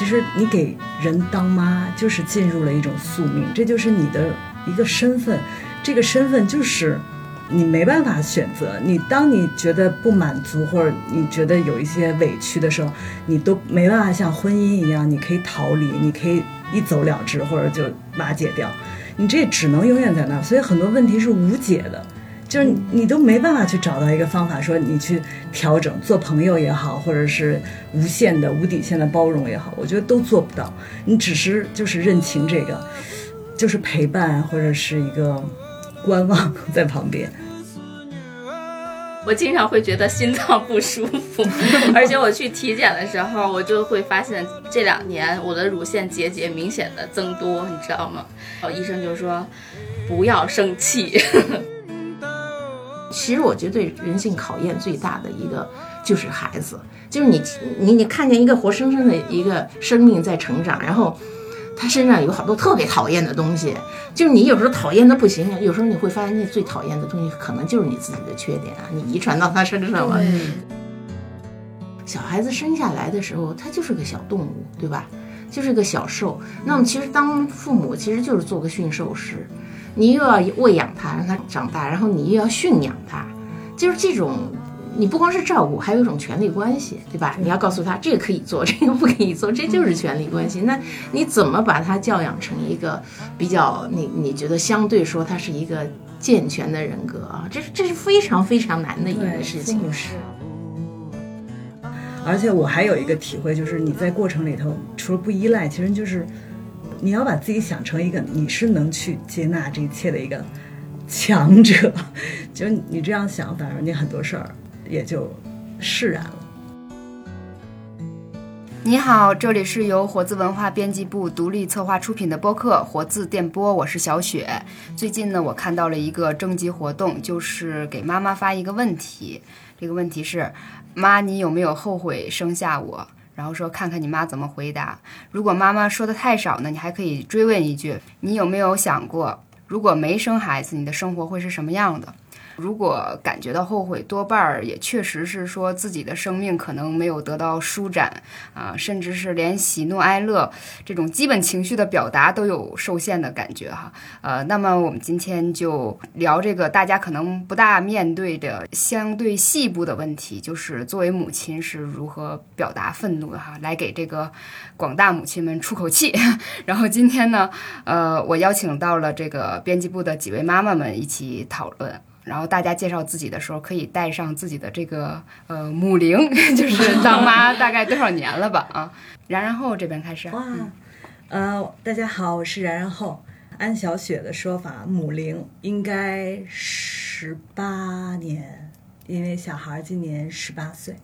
其实你给人当妈，就是进入了一种宿命，这就是你的一个身份，这个身份就是你没办法选择。你当你觉得不满足或者你觉得有一些委屈的时候，你都没办法像婚姻一样，你可以逃离，你可以一走了之，或者就瓦解掉。你这只能永远在那，所以很多问题是无解的，就是你都没办法去找到一个方法，说你去调整，做朋友也好，或者是无限的、无底线的包容也好，我觉得都做不到。你只是就是认清这个，就是陪伴或者是一个观望 在旁边。我经常会觉得心脏不舒服，而且我去体检的时候，我就会发现这两年我的乳腺结节明显的增多，你知道吗？医生就说不要生气。其实我觉得对人性考验最大的一个就是孩子，就是你你你看见一个活生生的一个生命在成长，然后。他身上有好多特别讨厌的东西，就是你有时候讨厌的不行，有时候你会发现那最讨厌的东西可能就是你自己的缺点啊，你遗传到他身上了。小孩子生下来的时候，他就是个小动物，对吧？就是个小兽。那么其实当父母其实就是做个驯兽师，你又要喂养他，让他长大，然后你又要驯养他，就是这种。你不光是照顾，还有一种权利关系，对吧？你要告诉他这个可以做，这个不可以做，这就是权利关系。那你怎么把他教养成一个比较你你觉得相对说他是一个健全的人格啊？这是这是非常非常难的一个事情。是。而且我还有一个体会，就是你在过程里头，除了不依赖，其实就是你要把自己想成一个你是能去接纳这一切的一个强者。就你这样想，反而你很多事儿。也就释然了。你好，这里是由活字文化编辑部独立策划出品的播客《活字电波》，我是小雪。最近呢，我看到了一个征集活动，就是给妈妈发一个问题。这个问题是：妈，你有没有后悔生下我？然后说看看你妈怎么回答。如果妈妈说的太少呢，你还可以追问一句：你有没有想过，如果没生孩子，你的生活会是什么样的？如果感觉到后悔，多半儿也确实是说自己的生命可能没有得到舒展啊，甚至是连喜怒哀乐这种基本情绪的表达都有受限的感觉哈。呃，那么我们今天就聊这个大家可能不大面对的相对细部的问题，就是作为母亲是如何表达愤怒的哈，来给这个广大母亲们出口气。然后今天呢，呃，我邀请到了这个编辑部的几位妈妈们一起讨论。然后大家介绍自己的时候，可以带上自己的这个呃母龄，就是当妈大概多少年了吧啊？然然后这边开始。哇，呃，大家好，我是然然后。按小雪的说法，母龄应该十八年，因为小孩今年十八岁。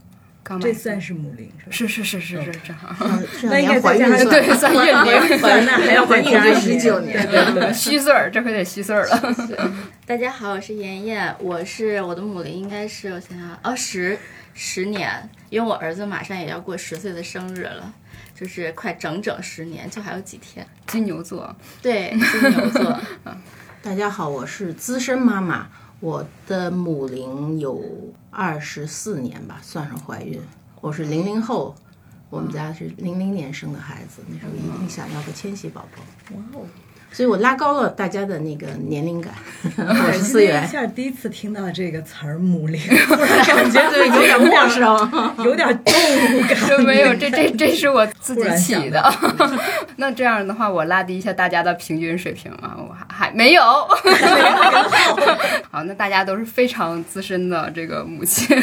这算是母龄是吧是是是是正好，那应该怀孕对 算孕龄，那还要怀孕十九年，对对虚岁儿，这回得虚岁儿了。大家好，我是妍妍，我是我的母龄应该是我想想哦十十年，因为我儿子马上也要过十岁的生日了，就是快整整十年，就还有几天。金牛座，对金牛座。大家好，我是资深妈妈。我的母龄有二十四年吧，算上怀孕。我是零零后，我们家是零零年生的孩子，那时候一定想要个千禧宝宝。哇哦！所以我拉高了大家的那个年龄感。我是思源，一下第一次听到这个词儿“母龄”，感觉对有点陌生，有点动物感。没有，这这这是我自己起的。那这样的话，我拉低一下大家的平均水平啊，我还还没有。好，那大家都是非常资深的这个母亲。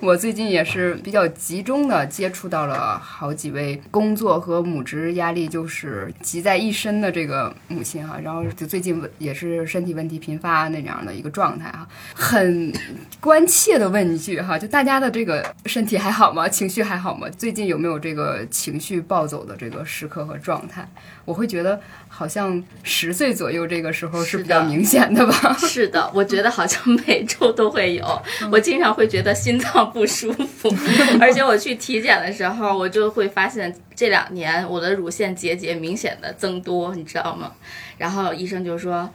我最近也是比较集中的接触到了好几位工作和母职压力就是集在一身的这个。母亲哈，然后就最近也是身体问题频发那样的一个状态哈，很关切的问一句哈，就大家的这个身体还好吗？情绪还好吗？最近有没有这个情绪暴走的这个时刻和状态？我会觉得好像十岁左右这个时候是比较明显的吧？是的，我觉得好像每周都会有，我经常会觉得心脏不舒服，而且我去体检的时候，我就会发现这两年我的乳腺结节明显的增多，你知道吗？然后医生就说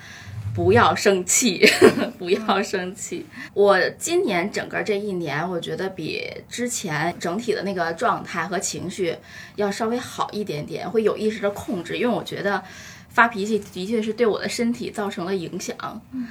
不要生气，不要生气。我今年整个这一年，我觉得比之前整体的那个状态和情绪要稍微好一点点，会有意识的控制，因为我觉得。发脾气的确是对我的身体造成了影响，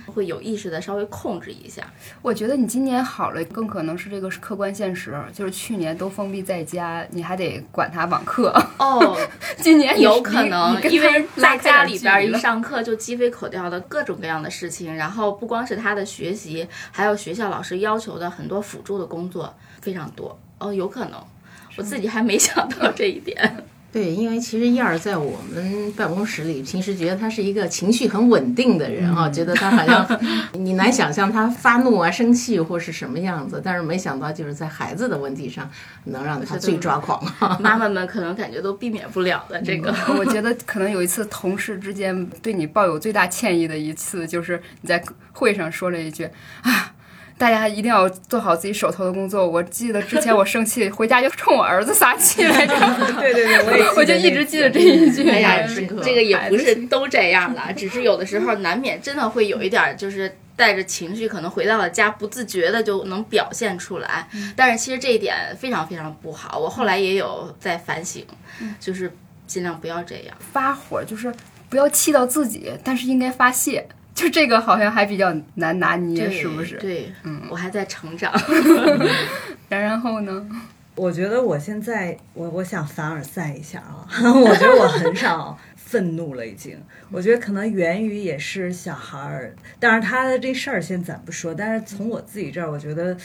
会有意识的稍微控制一下。我觉得你今年好了，更可能是这个客观现实，就是去年都封闭在家，你还得管他网课。哦，今年有可能，因为在家里边一上。上课就鸡飞狗跳的各种各样的事情，然后不光是他的学习，还有学校老师要求的很多辅助的工作非常多。哦，有可能，我自己还没想到这一点。对，因为其实燕儿在我们办公室里，平时觉得他是一个情绪很稳定的人啊，觉得他好像 你难想象他发怒啊、生气或是什么样子，但是没想到就是在孩子的问题上能让他最抓狂。妈妈们可能感觉都避免不了的这个。我觉得可能有一次同事之间对你抱有最大歉意的一次，就是你在会上说了一句啊。大家一定要做好自己手头的工作。我记得之前我生气回家就冲我儿子撒气来着。对对对，我也 我就一直记得这一句。哎呀，这个也不是 都这样的，只是有的时候难免真的会有一点，就是带着情绪，可能回到了家不自觉的就能表现出来。但是其实这一点非常非常不好。我后来也有在反省，就是尽量不要这样发火，就是不要气到自己，但是应该发泄。就这个好像还比较难拿捏，是不是？对，嗯，我还在成长。然 然后呢？我觉得我现在，我我想凡尔赛一下啊，我觉得我很少愤怒了，已经。我觉得可能源于也是小孩儿，但是他的这事儿先暂不说，但是从我自己这儿，我觉得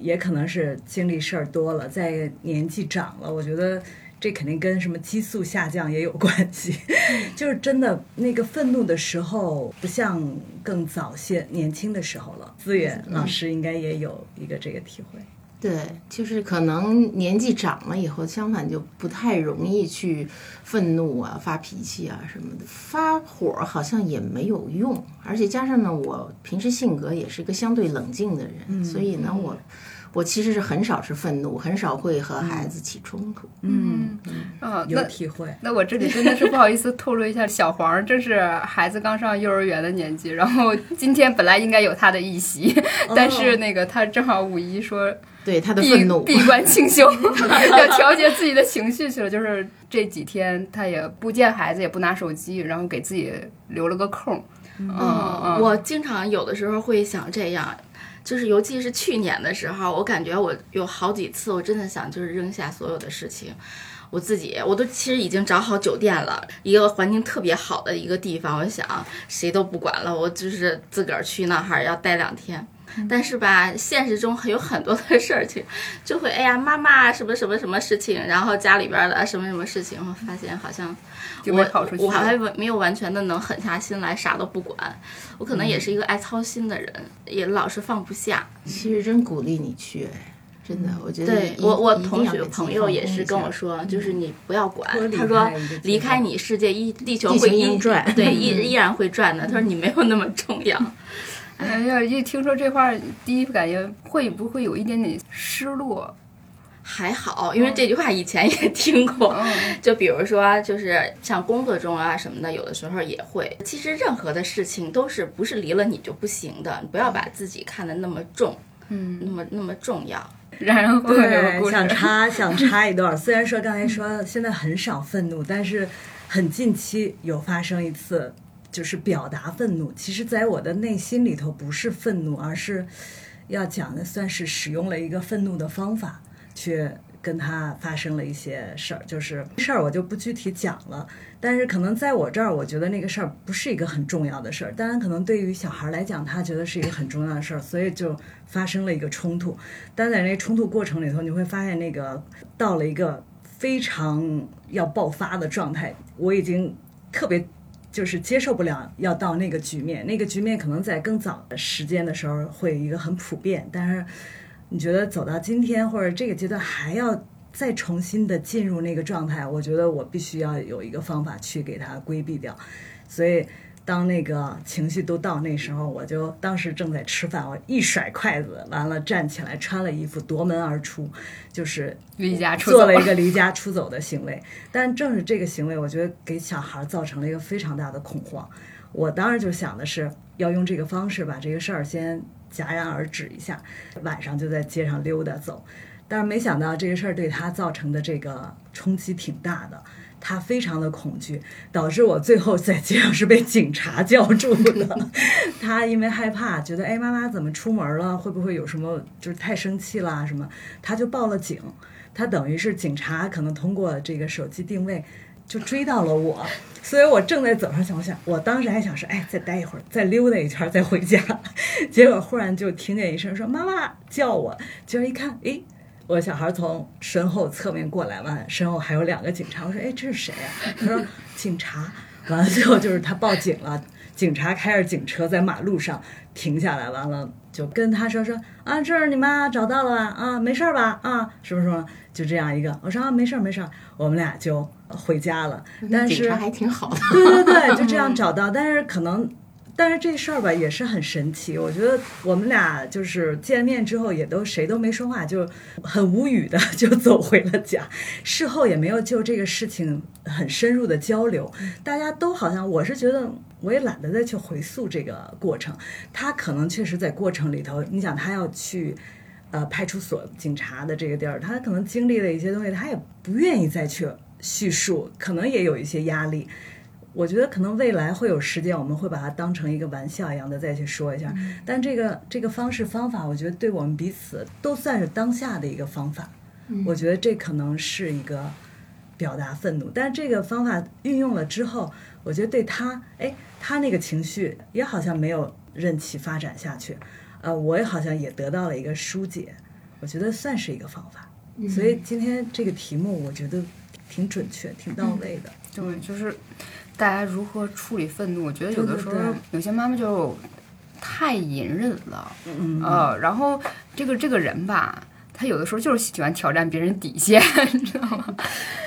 也可能是经历事儿多了，在年纪长了，我觉得。这肯定跟什么激素下降也有关系，就是真的那个愤怒的时候，不像更早些年轻的时候了。资源老师应该也有一个这个体会。对，就是可能年纪长了以后，相反就不太容易去愤怒啊、发脾气啊什么的，发火好像也没有用。而且加上呢，我平时性格也是一个相对冷静的人，所以呢，我。我其实是很少是愤怒，很少会和孩子起冲突。嗯嗯，有体会。那我这里真的是不好意思透露一下，小黄正是孩子刚上幼儿园的年纪，然后今天本来应该有他的一席，但是那个他正好五一说对他的愤怒闭关清修，要调节自己的情绪去了。就是这几天他也不见孩子，也不拿手机，然后给自己留了个空。嗯，我经常有的时候会想这样。就是，尤其是去年的时候，我感觉我有好几次，我真的想就是扔下所有的事情，我自己我都其实已经找好酒店了，一个环境特别好的一个地方，我想谁都不管了，我就是自个儿去那哈儿要待两天。但是吧，现实中有很多的事情，就会哎呀，妈妈什么什么什么事情，然后家里边的什么什么事情，我发现好像我我还没有完全的能狠下心来啥都不管，我可能也是一个爱操心的人，也老是放不下。其实真鼓励你去，真的，我觉得对我我同学朋友也是跟我说，就是你不要管，他说离开你世界一地球会依转，对依依然会转的，他说你没有那么重要。哎呀，一听说这话，第一感觉会不会有一点点失落？还好，因为这句话以前也听过。就比如说，就是像工作中啊什么的，有的时候也会。其实任何的事情都是不是离了你就不行的，你不要把自己看得那么重，嗯，那么那么重要。然后对，想插 想插一段，虽然说刚才说现在很少愤怒，但是很近期有发生一次。就是表达愤怒，其实，在我的内心里头不是愤怒，而是要讲的，算是使用了一个愤怒的方法，去跟他发生了一些事儿。就是事儿我就不具体讲了，但是可能在我这儿，我觉得那个事儿不是一个很重要的事儿。当然，可能对于小孩来讲，他觉得是一个很重要的事儿，所以就发生了一个冲突。但在那冲突过程里头，你会发现那个到了一个非常要爆发的状态，我已经特别。就是接受不了要到那个局面，那个局面可能在更早的时间的时候会一个很普遍，但是你觉得走到今天或者这个阶段还要再重新的进入那个状态，我觉得我必须要有一个方法去给它规避掉，所以。当那个情绪都到那时候，我就当时正在吃饭，我一甩筷子，完了站起来，穿了衣服，夺门而出，就是离家出走，做了一个离家出走的行为。但正是这个行为，我觉得给小孩造成了一个非常大的恐慌。我当时就想的是要用这个方式把这个事儿先戛然而止一下，晚上就在街上溜达走。但是没想到这个事儿对他造成的这个冲击挺大的，他非常的恐惧，导致我最后在街上是被警察叫住的。他因为害怕，觉得哎妈妈怎么出门了？会不会有什么就是太生气啦什么？他就报了警。他等于是警察可能通过这个手机定位就追到了我，所以我正在走上去，我想我当时还想说，哎，再待一会儿，再溜达一圈再回家。结果忽然就听见一声说妈妈叫我，结果一看，哎。我小孩从身后侧面过来，完身后还有两个警察。我说：“哎，这是谁啊？”他说：“警察。”完了最后就是他报警了，警察开着警车在马路上停下来，完了就跟他说：“说啊，这是你妈找到了啊，没事儿吧？啊，什么什么？就这样一个。”我说：“啊，没事儿，没事儿。”我们俩就回家了。但是 警察还挺好的。对对对，就这样找到，但是可能。但是这事儿吧也是很神奇，我觉得我们俩就是见面之后也都谁都没说话，就很无语的就走回了家。事后也没有就这个事情很深入的交流，大家都好像我是觉得我也懒得再去回溯这个过程。他可能确实在过程里头，你想他要去呃派出所警察的这个地儿，他可能经历了一些东西，他也不愿意再去叙述，可能也有一些压力。我觉得可能未来会有时间，我们会把它当成一个玩笑一样的再去说一下。但这个这个方式方法，我觉得对我们彼此都算是当下的一个方法。我觉得这可能是一个表达愤怒，但是这个方法运用了之后，我觉得对他，哎，他那个情绪也好像没有任其发展下去。呃，我也好像也得到了一个疏解。我觉得算是一个方法。所以今天这个题目，我觉得挺准确、挺到位的。对，就是。大家如何处理愤怒？我觉得有的时候有些妈妈就太隐忍了，呃，然后这个这个人吧，他有的时候就是喜欢挑战别人底线，你知道吗？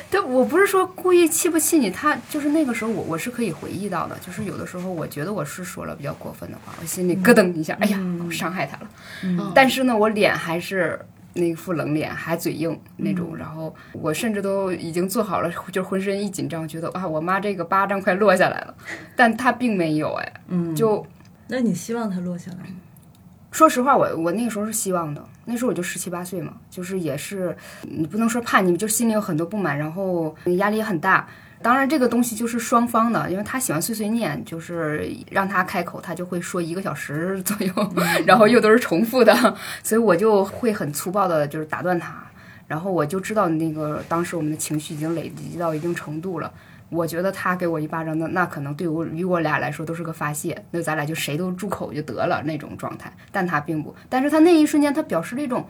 对，我不是说故意气不气你，他就是那个时候我我是可以回忆到的，就是有的时候我觉得我是说了比较过分的话，我心里咯噔一下，哎呀，我伤害他了，但是呢，我脸还是。那副冷脸，还嘴硬那种，然后我甚至都已经做好了，就浑身一紧张，觉得啊，我妈这个巴掌快落下来了，但她并没有，哎，嗯，就，那你希望她落下来吗？说实话，我我那个时候是希望的，那时候我就十七八岁嘛，就是也是，你不能说叛逆，就心里有很多不满，然后压力也很大。当然，这个东西就是双方的，因为他喜欢碎碎念，就是让他开口，他就会说一个小时左右，然后又都是重复的，所以我就会很粗暴的，就是打断他，然后我就知道那个当时我们的情绪已经累积到一定程度了，我觉得他给我一巴掌，那那可能对我与我俩来说都是个发泄，那咱俩就谁都住口就得了那种状态，但他并不，但是他那一瞬间他表示了一种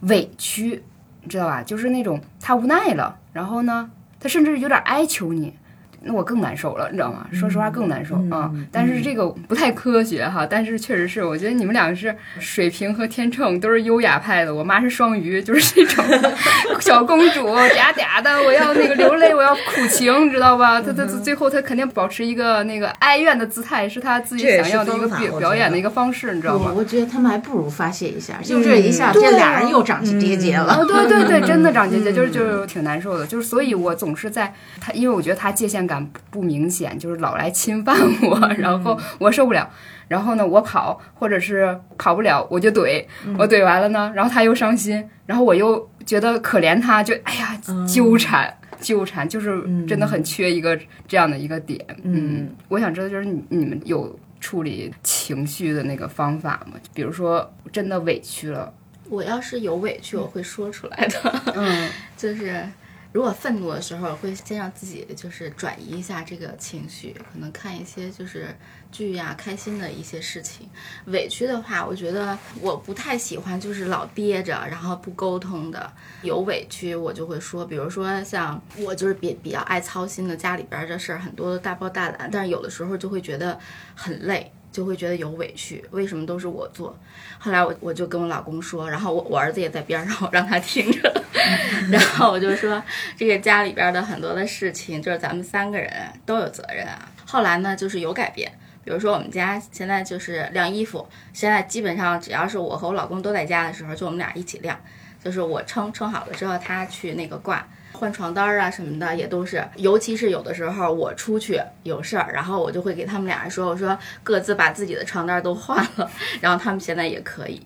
委屈，你知道吧？就是那种他无奈了，然后呢？他甚至有点哀求你。那我更难受了，你知道吗？说实话更难受啊！但是这个不太科学哈。但是确实是，我觉得你们两个是水瓶和天秤，都是优雅派的。我妈是双鱼，就是这种 小公主嗲嗲的，我要那个流泪，我要苦情，知道吧？她她最后她肯定保持一个那个哀怨的姿态，是她自己想要的一个表表演的一个方式，你知道吗？我觉得他们还不如发泄一下，就这一下，这俩人又长起结节了。对对对，真的长结节，就是就 是挺难受的。就是所以，我总是在他，因为我觉得他界限感不明显，就是老来侵犯我，然后我受不了，然后呢，我跑，或者是跑不了，我就怼，我怼完了呢，然后他又伤心，然后我又觉得可怜他，就哎呀，纠缠纠缠，就是真的很缺一个这样的一个点。嗯，我想知道，就是你你们有处理情绪的那个方法吗？比如说真的委屈了，我要是有委屈，我会说出来的。嗯，就是。如果愤怒的时候，会先让自己就是转移一下这个情绪，可能看一些就是剧呀，开心的一些事情。委屈的话，我觉得我不太喜欢，就是老憋着，然后不沟通的。有委屈我就会说，比如说像我就是比比较爱操心的，家里边的事儿很多都大包大揽，但是有的时候就会觉得很累。就会觉得有委屈，为什么都是我做？后来我我就跟我老公说，然后我我儿子也在边上，我让他听着。然后我就说，这个家里边的很多的事情，就是咱们三个人都有责任啊。后来呢，就是有改变，比如说我们家现在就是晾衣服，现在基本上只要是我和我老公都在家的时候，就我们俩一起晾，就是我称称好了之后，他去那个挂。换床单儿啊什么的也都是，尤其是有的时候我出去有事儿，然后我就会给他们俩人说，我说各自把自己的床单都换了，然后他们现在也可以。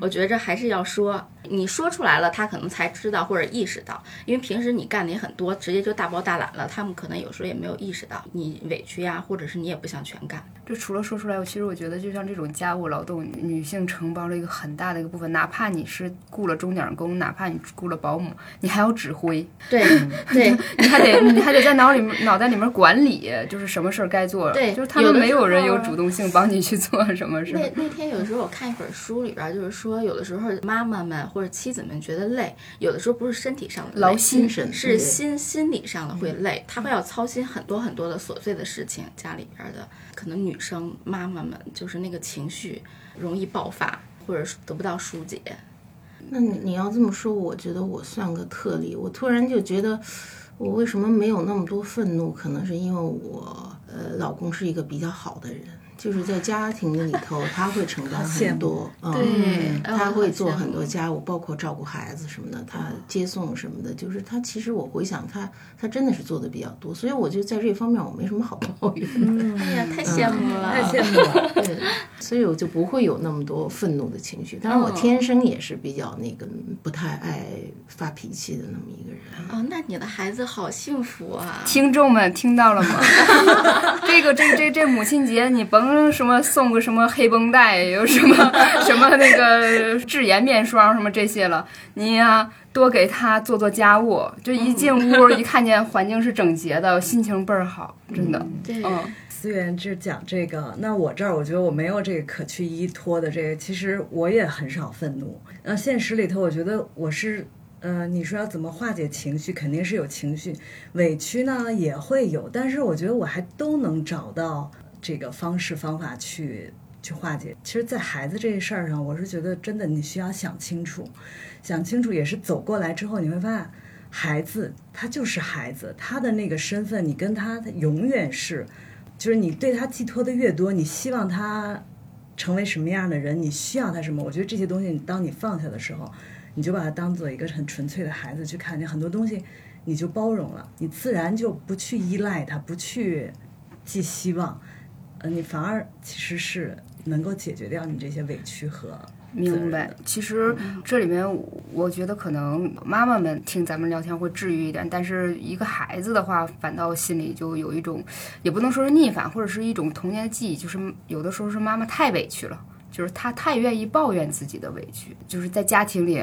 我觉着还是要说，你说出来了，他可能才知道或者意识到，因为平时你干的也很多，直接就大包大揽了，他们可能有时候也没有意识到你委屈呀，或者是你也不想全干。就除了说出来，我其实我觉得，就像这种家务劳动，女性承包了一个很大的一个部分。哪怕你是雇了钟点工，哪怕你雇了保姆，你还要指挥。对对，你还得你还得在脑里面脑袋里面管理，就是什么事儿该做。对，就是他们没有人有主动性帮你去做什么事。那那天有的时候我看一本书里边，就是说有的时候妈妈们或者妻子们觉得累，有的时候不是身体上的劳心神，是心心理上的会累，她会要操心很多很多的琐碎的事情，家里边的。可能女生妈妈们就是那个情绪容易爆发，或者得不到疏解。那你你要这么说，我觉得我算个特例。我突然就觉得，我为什么没有那么多愤怒？可能是因为我呃，老公是一个比较好的人。就是在家庭里头，他会承担很多，嗯，他会做很多家务，包括照顾孩子什么的，他接送什么的，就是他其实我回想他，他真的是做的比较多，所以我就在这方面我没什么好抱怨的。哎呀，太羡慕了，太羡慕了。对，所以我就不会有那么多愤怒的情绪。当然，我天生也是比较那个不太爱发脾气的那么一个人。哦，那你的孩子好幸福啊！听众们听到了吗？这个这这这母亲节，你甭。什么送个什么黑绷带，有什么 什么那个智妍面霜什么这些了？你呀，多给他做做家务，就一进屋一看见环境是整洁的，心情倍儿好，真的。对，嗯，思源就讲这个，那我这儿我觉得我没有这个可去依托的这个，其实我也很少愤怒。那现实里头，我觉得我是，呃，你说要怎么化解情绪，肯定是有情绪，委屈呢也会有，但是我觉得我还都能找到。这个方式方法去去化解，其实，在孩子这事儿上，我是觉得真的你需要想清楚，想清楚也是走过来之后，你会发现，孩子他就是孩子，他的那个身份，你跟他永远是，就是你对他寄托的越多，你希望他成为什么样的人，你需要他什么，我觉得这些东西，当你放下的时候，你就把他当做一个很纯粹的孩子去看，见很多东西你就包容了，你自然就不去依赖他，不去寄希望。你反而其实是能够解决掉你这些委屈和明白。其实这里面，我觉得可能妈妈们听咱们聊天会治愈一点，但是一个孩子的话，反倒心里就有一种，也不能说是逆反，或者是一种童年的记忆，就是有的时候是妈妈太委屈了，就是她太愿意抱怨自己的委屈，就是在家庭里。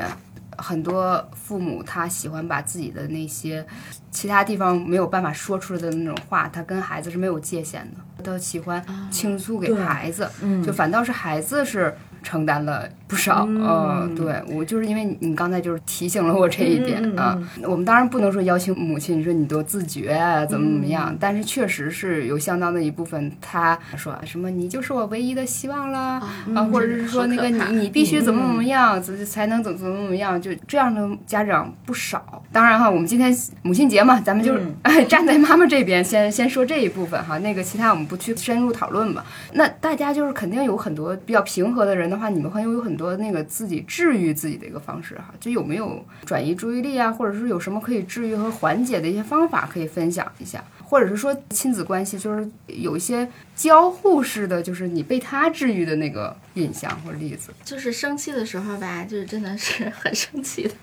很多父母他喜欢把自己的那些其他地方没有办法说出来的那种话，他跟孩子是没有界限的，他喜欢倾诉给孩子，就反倒是孩子是。承担了不少，嗯，对我就是因为你刚才就是提醒了我这一点啊。我们当然不能说要求母亲，你说你多自觉啊，怎么怎么样，但是确实是有相当的一部分，他说什么你就是我唯一的希望啦，啊，或者是说那个你你必须怎么怎么样，才才能怎么怎么怎么样，就这样的家长不少。当然哈，我们今天母亲节嘛，咱们就 站在妈妈这边，先先说这一部分哈，那个其他我们不去深入讨论吧。那大家就是肯定有很多比较平和的人。的话，你们会有很多那个自己治愈自己的一个方式哈，就有没有转移注意力啊，或者是有什么可以治愈和缓解的一些方法可以分享一下，或者是说亲子关系就是有一些交互式的，就是你被他治愈的那个印象或者例子。就是生气的时候吧，就是真的是很生气的，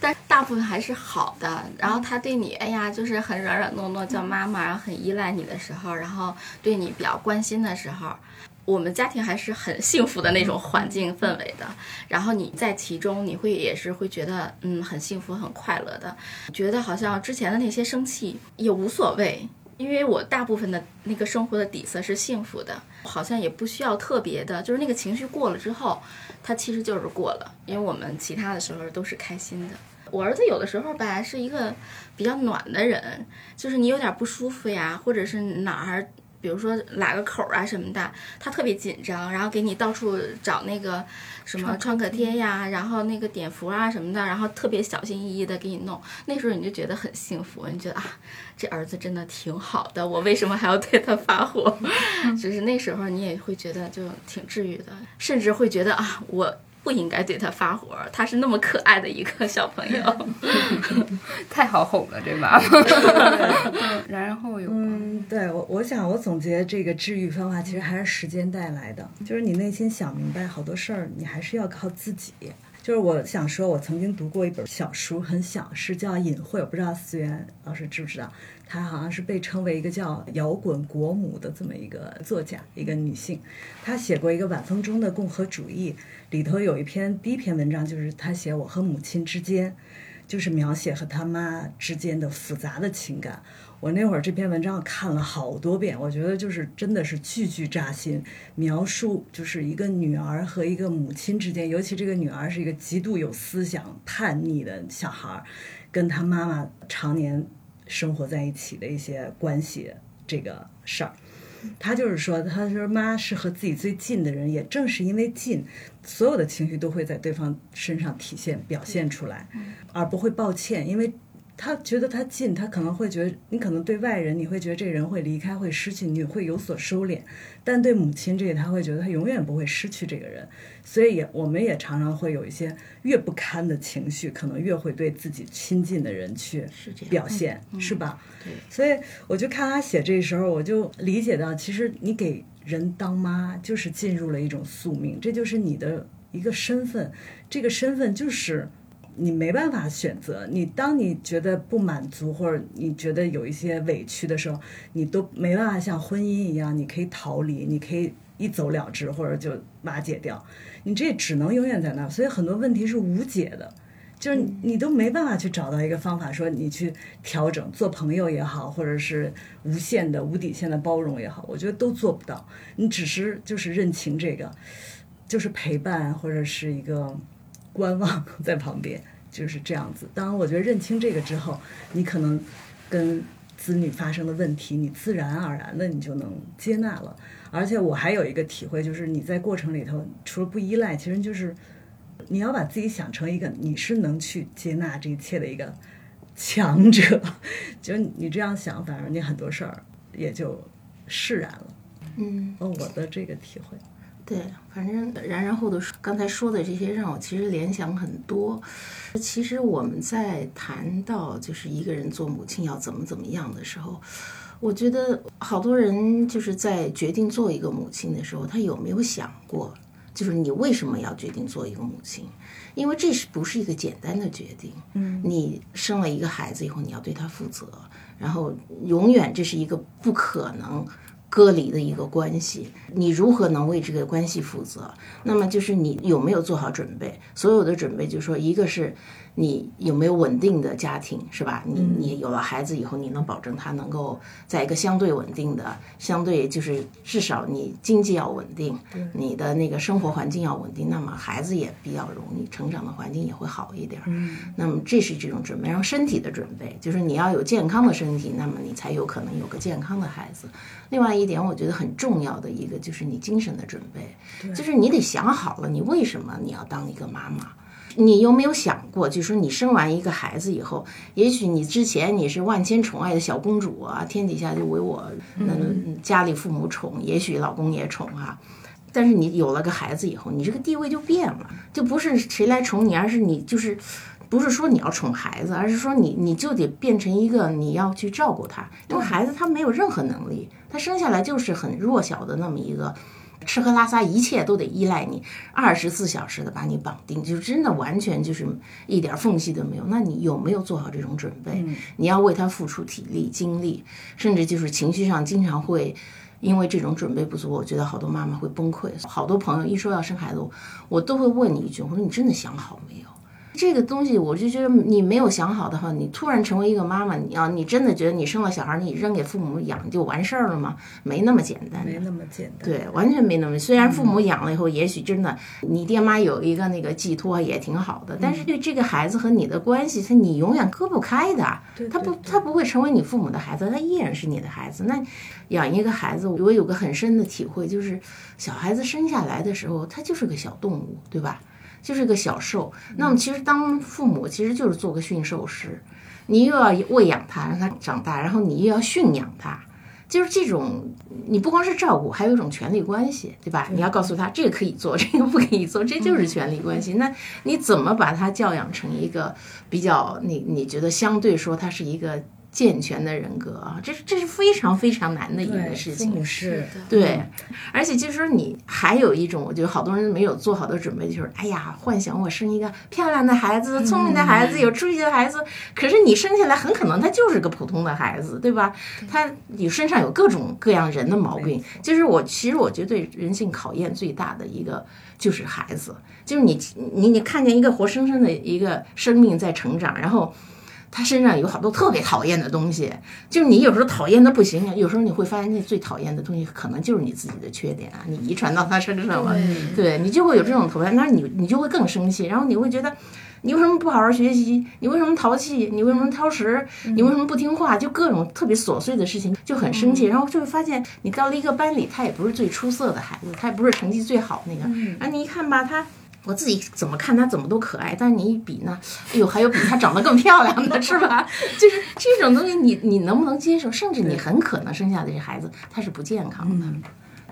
但大部分还是好的。然后他对你，哎呀，就是很软软糯糯叫妈妈，然后很依赖你的时候，然后对你比较关心的时候。我们家庭还是很幸福的那种环境氛围的，然后你在其中，你会也是会觉得，嗯，很幸福、很快乐的，觉得好像之前的那些生气也无所谓，因为我大部分的那个生活的底色是幸福的，好像也不需要特别的，就是那个情绪过了之后，它其实就是过了，因为我们其他的时候都是开心的。我儿子有的时候吧是一个比较暖的人，就是你有点不舒服呀，或者是哪儿。比如说拉个口啊什么的，他特别紧张，然后给你到处找那个什么创可贴呀，然后那个碘伏啊什么的，然后特别小心翼翼的给你弄。那时候你就觉得很幸福，你觉得啊，这儿子真的挺好的，我为什么还要对他发火？就是那时候你也会觉得就挺治愈的，甚至会觉得啊，我不应该对他发火，他是那么可爱的一个小朋友，太好哄了，这妈妈。然后有，嗯，对我，我想我总结这个治愈方法，其实还是时间带来的，就是你内心想明白，好多事儿你还是要靠自己。就是我想说，我曾经读过一本小书，很小，是叫《隐晦》，我不知道思源老师知不知道。她好像是被称为一个叫“摇滚国母”的这么一个作家，一个女性。她写过一个晚风中的共和主义，里头有一篇第一篇文章，就是她写我和母亲之间，就是描写和她妈之间的复杂的情感。我那会儿这篇文章看了好多遍，我觉得就是真的是句句扎心，描述就是一个女儿和一个母亲之间，尤其这个女儿是一个极度有思想、叛逆的小孩儿，跟她妈妈常年生活在一起的一些关系这个事儿。他就是说，他说妈是和自己最近的人，也正是因为近，所有的情绪都会在对方身上体现、表现出来，而不会抱歉，因为。他觉得他近，他可能会觉得你可能对外人你会觉得这个人会离开，会失去，你会有所收敛。但对母亲这个，他会觉得他永远不会失去这个人。所以也我们也常常会有一些越不堪的情绪，可能越会对自己亲近的人去表现，是吧？对。所以我就看他写这时候，我就理解到，其实你给人当妈，就是进入了一种宿命，这就是你的一个身份，这个身份就是。你没办法选择，你当你觉得不满足或者你觉得有一些委屈的时候，你都没办法像婚姻一样，你可以逃离，你可以一走了之或者就瓦解掉，你这只能永远在那儿。所以很多问题是无解的，就是你都没办法去找到一个方法说你去调整，做朋友也好，或者是无限的无底线的包容也好，我觉得都做不到。你只是就是认清这个，就是陪伴或者是一个。观望在旁边就是这样子。当我觉得认清这个之后，你可能跟子女发生的问题，你自然而然的你就能接纳了。而且我还有一个体会，就是你在过程里头，除了不依赖，其实就是你要把自己想成一个你是能去接纳这一切的一个强者。就你这样想，反而你很多事儿也就释然了。嗯，哦，我的这个体会。对，反正然然后的刚才说的这些让我其实联想很多。其实我们在谈到就是一个人做母亲要怎么怎么样的时候，我觉得好多人就是在决定做一个母亲的时候，他有没有想过，就是你为什么要决定做一个母亲？因为这是不是一个简单的决定？嗯，你生了一个孩子以后，你要对他负责，然后永远这是一个不可能。隔离的一个关系，你如何能为这个关系负责？那么就是你有没有做好准备？所有的准备，就是说，一个是。你有没有稳定的家庭，是吧？你你有了孩子以后，你能保证他能够在一个相对稳定的、相对就是至少你经济要稳定，你的那个生活环境要稳定，那么孩子也比较容易成长的环境也会好一点。嗯，那么这是这种准备，然后身体的准备，就是你要有健康的身体，那么你才有可能有个健康的孩子。另外一点，我觉得很重要的一个就是你精神的准备，就是你得想好了，你为什么你要当一个妈妈。你有没有想过，就是说你生完一个孩子以后，也许你之前你是万千宠爱的小公主啊，天底下就唯我那家里父母宠，也许老公也宠啊。但是你有了个孩子以后，你这个地位就变了，就不是谁来宠你，而是你就是，不是说你要宠孩子，而是说你你就得变成一个你要去照顾他，因为孩子他没有任何能力，他生下来就是很弱小的那么一个。吃喝拉撒一切都得依赖你，二十四小时的把你绑定，就真的完全就是一点缝隙都没有。那你有没有做好这种准备？你要为他付出体力、精力，甚至就是情绪上经常会因为这种准备不足，我觉得好多妈妈会崩溃。好多朋友一说要生孩子，我都会问你一句：我说你真的想好没有？这个东西，我就觉得你没有想好的话，你突然成为一个妈妈，你要你真的觉得你生了小孩，你扔给父母养就完事儿了吗？没那么简单，没那么简单。对，完全没那么。虽然父母养了以后，也许真的你爹妈有一个那个寄托也挺好的，但是对这个孩子和你的关系，他你永远割不开的。他不，他不会成为你父母的孩子，他依然是你的孩子。那养一个孩子，我有个很深的体会，就是小孩子生下来的时候，他就是个小动物，对吧？就是个小兽，那么其实当父母其实就是做个驯兽师，你又要喂养它，让它长大，然后你又要驯养它，就是这种，你不光是照顾，还有一种权利关系，对吧？你要告诉他这个可以做，这个不可以做，这就是权利关系。那你怎么把他教养成一个比较，你你觉得相对说他是一个？健全的人格啊，这是这是非常非常难的一个事情。是，对，而且就是说，你还有一种，我觉得好多人没有做好的准备，就是哎呀，幻想我生一个漂亮的孩子、聪明的孩子、有出息的孩子。可是你生下来很可能他就是个普通的孩子，对吧？他你身上有各种各样人的毛病。就是我其实我觉得对人性考验最大的一个就是孩子，就是你你你看见一个活生生的一个生命在成长，然后。他身上有好多特别讨厌的东西，就是你有时候讨厌的不行，有时候你会发现那最讨厌的东西可能就是你自己的缺点啊，你遗传到他身上了，对你就会有这种讨厌，那你你就会更生气，然后你会觉得你为什么不好好学习？你为什么淘气？你为什么挑食？你为什么不听话？就各种特别琐碎的事情就很生气，然后就会发现你到了一个班里，他也不是最出色的孩子，他也不是成绩最好那个，啊，你一看吧，他。我自己怎么看他怎么都可爱，但是你一比呢，哎呦，还有比他长得更漂亮的，是吧？就是这种东西，你你能不能接受？甚至你很可能生下的这孩子他是不健康的，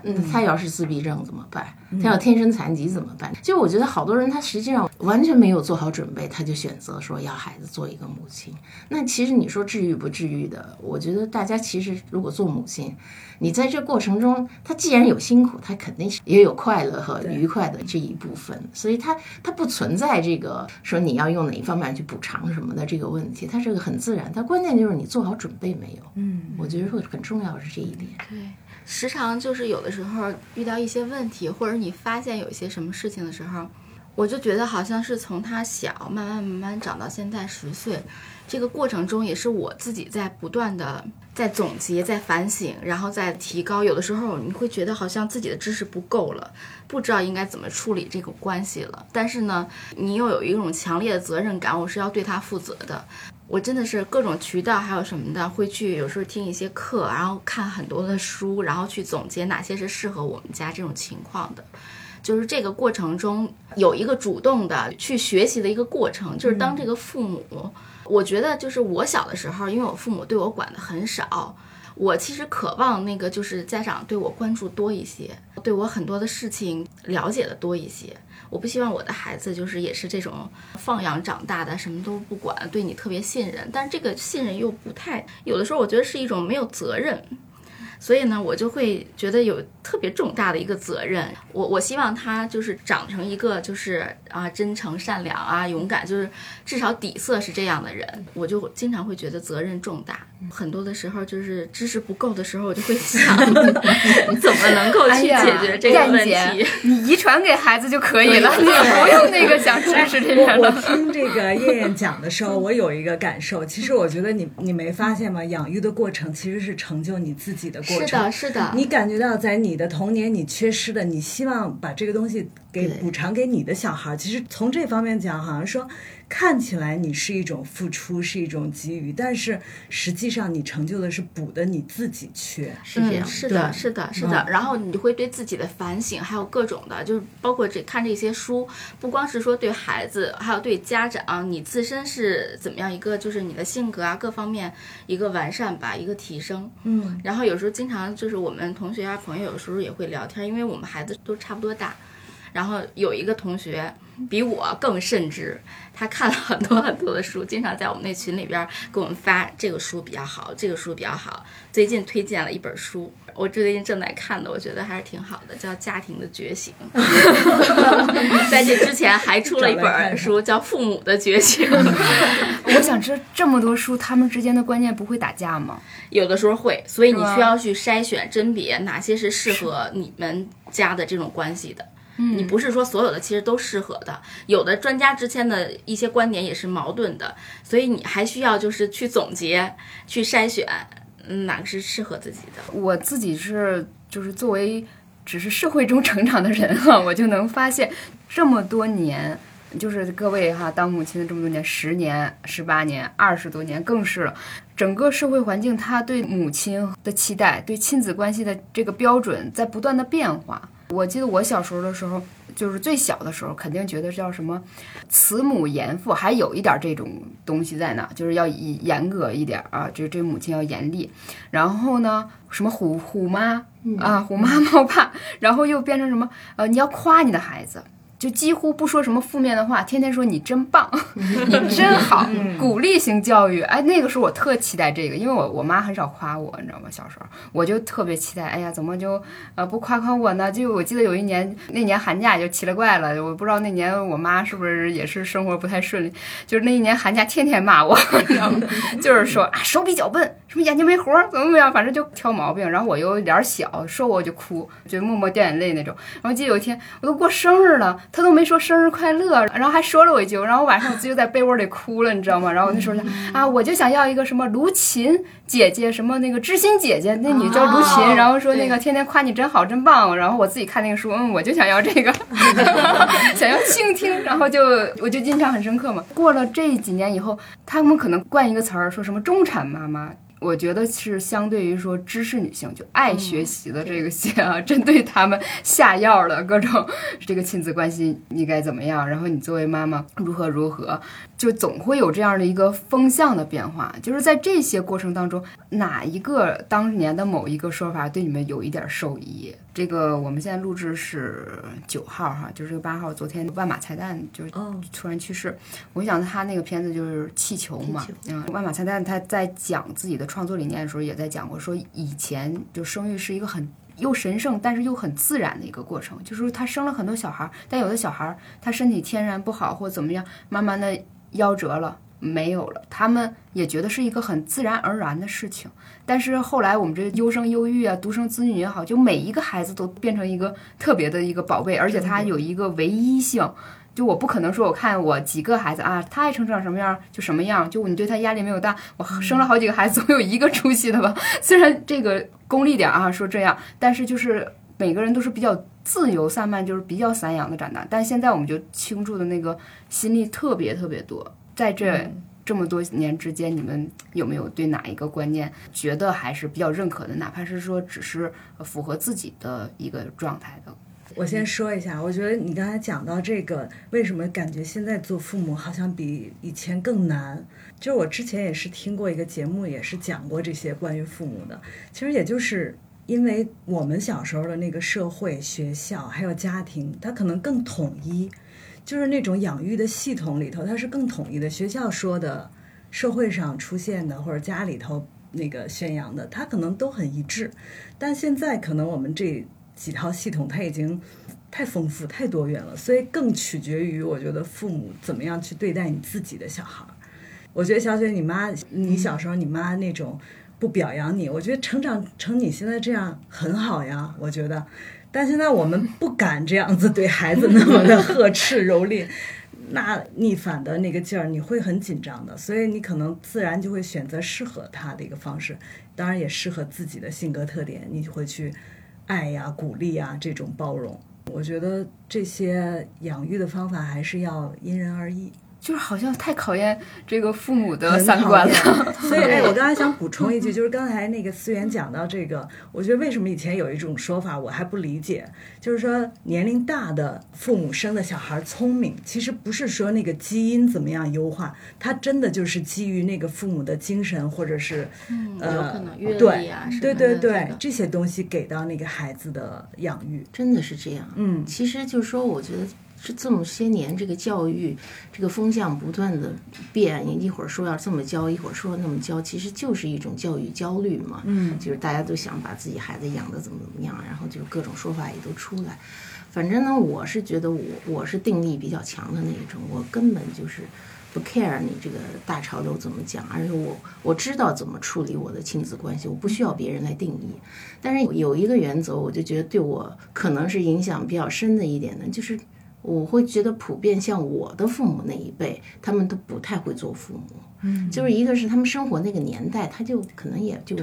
嗯，他要是自闭症怎么办？他要天生残疾怎么办？就我觉得好多人他实际上完全没有做好准备，他就选择说要孩子做一个母亲。那其实你说治愈不治愈的？我觉得大家其实如果做母亲。你在这过程中，他既然有辛苦，他肯定是也有快乐和愉快的这一部分，所以他他不存在这个说你要用哪一方面去补偿什么的这个问题，他这个很自然。他关键就是你做好准备没有？嗯，我觉得会很重要是这一点。对，时常就是有的时候遇到一些问题，或者你发现有一些什么事情的时候，我就觉得好像是从他小慢慢慢慢长到现在十岁。这个过程中也是我自己在不断的在总结、在反省，然后在提高。有的时候你会觉得好像自己的知识不够了，不知道应该怎么处理这个关系了。但是呢，你又有一种强烈的责任感，我是要对他负责的。我真的是各种渠道还有什么的会去，有时候听一些课，然后看很多的书，然后去总结哪些是适合我们家这种情况的。就是这个过程中有一个主动的去学习的一个过程，就是当这个父母。我觉得就是我小的时候，因为我父母对我管的很少，我其实渴望那个就是家长对我关注多一些，对我很多的事情了解的多一些。我不希望我的孩子就是也是这种放养长大的，什么都不管，对你特别信任，但是这个信任又不太，有的时候我觉得是一种没有责任。所以呢，我就会觉得有特别重大的一个责任。我我希望他就是长成一个就是啊真诚善良啊勇敢，就是至少底色是这样的人。我就经常会觉得责任重大。很多的时候就是知识不够的时候，我就会想 怎么能够去解决这个问题。你遗传给孩子就可以了，你不用那个想知识这边了。我听这个燕燕讲的时候，我有一个感受。其实我觉得你你没发现吗？养育的过程其实是成就你自己的。是的，是的。你感觉到在你的童年你缺失的，你希望把这个东西给补偿给你的小孩。其实从这方面讲，好像说。看起来你是一种付出，是一种给予，但是实际上你成就的是补的你自己缺，是这样，是的，是的，是的。然后你会对自己的反省，还有各种的，就是包括这看这些书，不光是说对孩子，还有对家长，你自身是怎么样一个，就是你的性格啊各方面一个完善吧，一个提升。嗯。然后有时候经常就是我们同学啊朋友有时候也会聊天，因为我们孩子都差不多大。然后有一个同学比我更甚至，他看了很多很多的书，经常在我们那群里边给我们发这个书比较好，这个书比较好。最近推荐了一本书，我最近正在看的，我觉得还是挺好的，叫《家庭的觉醒》。在这之前还出了一本书，叫《父母的觉醒》。我想知道这么多书，他们之间的观念不会打架吗？有的时候会，所以你需要去筛选甄别哪些是适合你们家的这种关系的。你不是说所有的其实都适合的，有的专家之间的一些观点也是矛盾的，所以你还需要就是去总结、去筛选，嗯哪个是适合自己的。我自己是就是作为只是社会中成长的人哈，我就能发现这么多年，就是各位哈当母亲的这么多年，十年、十八年、二十多年更是了，整个社会环境他对母亲的期待、对亲子关系的这个标准在不断的变化。我记得我小时候的时候，就是最小的时候，肯定觉得叫什么慈母严父，还有一点这种东西在那，就是要严严格一点啊，这这母亲要严厉。然后呢，什么虎虎妈啊，虎妈 猫爸，然后又变成什么呃，你要夸你的孩子。就几乎不说什么负面的话，天天说你真棒，你真好，鼓励型教育。哎，那个时候我特期待这个，因为我我妈很少夸我，你知道吗？小时候我就特别期待，哎呀，怎么就呃不夸夸我呢？就我记得有一年，那年寒假就奇了怪了，我不知道那年我妈是不是也是生活不太顺利，就是那一年寒假天天骂我，你知道吗？就是说啊手比较笨，什么眼睛没活儿，怎么怎么样，反正就挑毛病。然后我又脸儿小，说我就哭，就默默掉眼泪那种。然后记得有一天我都过生日了。他都没说生日快乐，然后还说了我一句，然后晚上我自己就在被窝里哭了，你知道吗？然后我那时候想啊，我就想要一个什么卢琴姐姐，什么那个知心姐姐，那女叫卢琴，然后说那个天天夸你真好真棒，然后我自己看那个书，嗯，我就想要这个，想要倾听，然后就我就印象很深刻嘛。过了这几年以后，他们可能冠一个词儿，说什么中产妈妈。我觉得是相对于说知识女性就爱学习的这个些啊，针对他们下药的各种这个亲子关系你该怎么样，然后你作为妈妈如何如何，就总会有这样的一个风向的变化。就是在这些过程当中，哪一个当年的某一个说法对你们有一点受益？这个我们现在录制是九号哈，就是这个八号，昨天万马彩蛋就是突然去世。我想他那个片子就是气球嘛，嗯，万马彩蛋他在讲自己的创作理念的时候，也在讲过说以前就生育是一个很又神圣，但是又很自然的一个过程，就是他生了很多小孩，但有的小孩他身体天然不好或怎么样，慢慢的夭折了。没有了，他们也觉得是一个很自然而然的事情。但是后来我们这优生优育啊，独生子女也好，就每一个孩子都变成一个特别的一个宝贝，而且他有一个唯一性。就我不可能说，我看我几个孩子啊，他爱成长什么样就什么样。就你对他压力没有大，我生了好几个孩子，总有一个出息的吧。虽然这个功利点啊说这样，但是就是每个人都是比较自由散漫，就是比较散养的长大。但现在我们就倾注的那个心力特别特别多。在这这么多年之间，你们有没有对哪一个观念觉得还是比较认可的？哪怕是说只是符合自己的一个状态的？我先说一下，我觉得你刚才讲到这个，为什么感觉现在做父母好像比以前更难？就是我之前也是听过一个节目，也是讲过这些关于父母的。其实也就是因为我们小时候的那个社会、学校还有家庭，它可能更统一。就是那种养育的系统里头，它是更统一的。学校说的、社会上出现的，或者家里头那个宣扬的，它可能都很一致。但现在可能我们这几套系统，它已经太丰富、太多元了，所以更取决于我觉得父母怎么样去对待你自己的小孩。我觉得小雪，你妈，你小时候你妈那种不表扬你，我觉得成长成你现在这样很好呀，我觉得。但现在我们不敢这样子对孩子那么的呵斥蹂躏，那逆反的那个劲儿，你会很紧张的，所以你可能自然就会选择适合他的一个方式，当然也适合自己的性格特点，你就会去爱呀、鼓励呀这种包容。我觉得这些养育的方法还是要因人而异。就是好像太考验这个父母的三观了，所以哎，我刚才想补充一句，就是刚才那个思源讲到这个，我觉得为什么以前有一种说法我还不理解，就是说年龄大的父母生的小孩聪明，其实不是说那个基因怎么样优化，他真的就是基于那个父母的精神或者是呃对对对对这些东西给到那个孩子的养育，真的是这样。嗯，其实就是说，我觉得。是这么些年，这个教育这个风向不断的变，一会儿说要这么教，一会儿说那么教，其实就是一种教育焦虑嘛。嗯，就是大家都想把自己孩子养的怎么怎么样，然后就各种说法也都出来。反正呢，我是觉得我我是定力比较强的那一种，我根本就是不 care 你这个大潮流怎么讲，而且我我知道怎么处理我的亲子关系，我不需要别人来定义。但是有一个原则，我就觉得对我可能是影响比较深的一点呢，就是。我会觉得普遍像我的父母那一辈，他们都不太会做父母。嗯，就是一个是他们生活那个年代，他就可能也就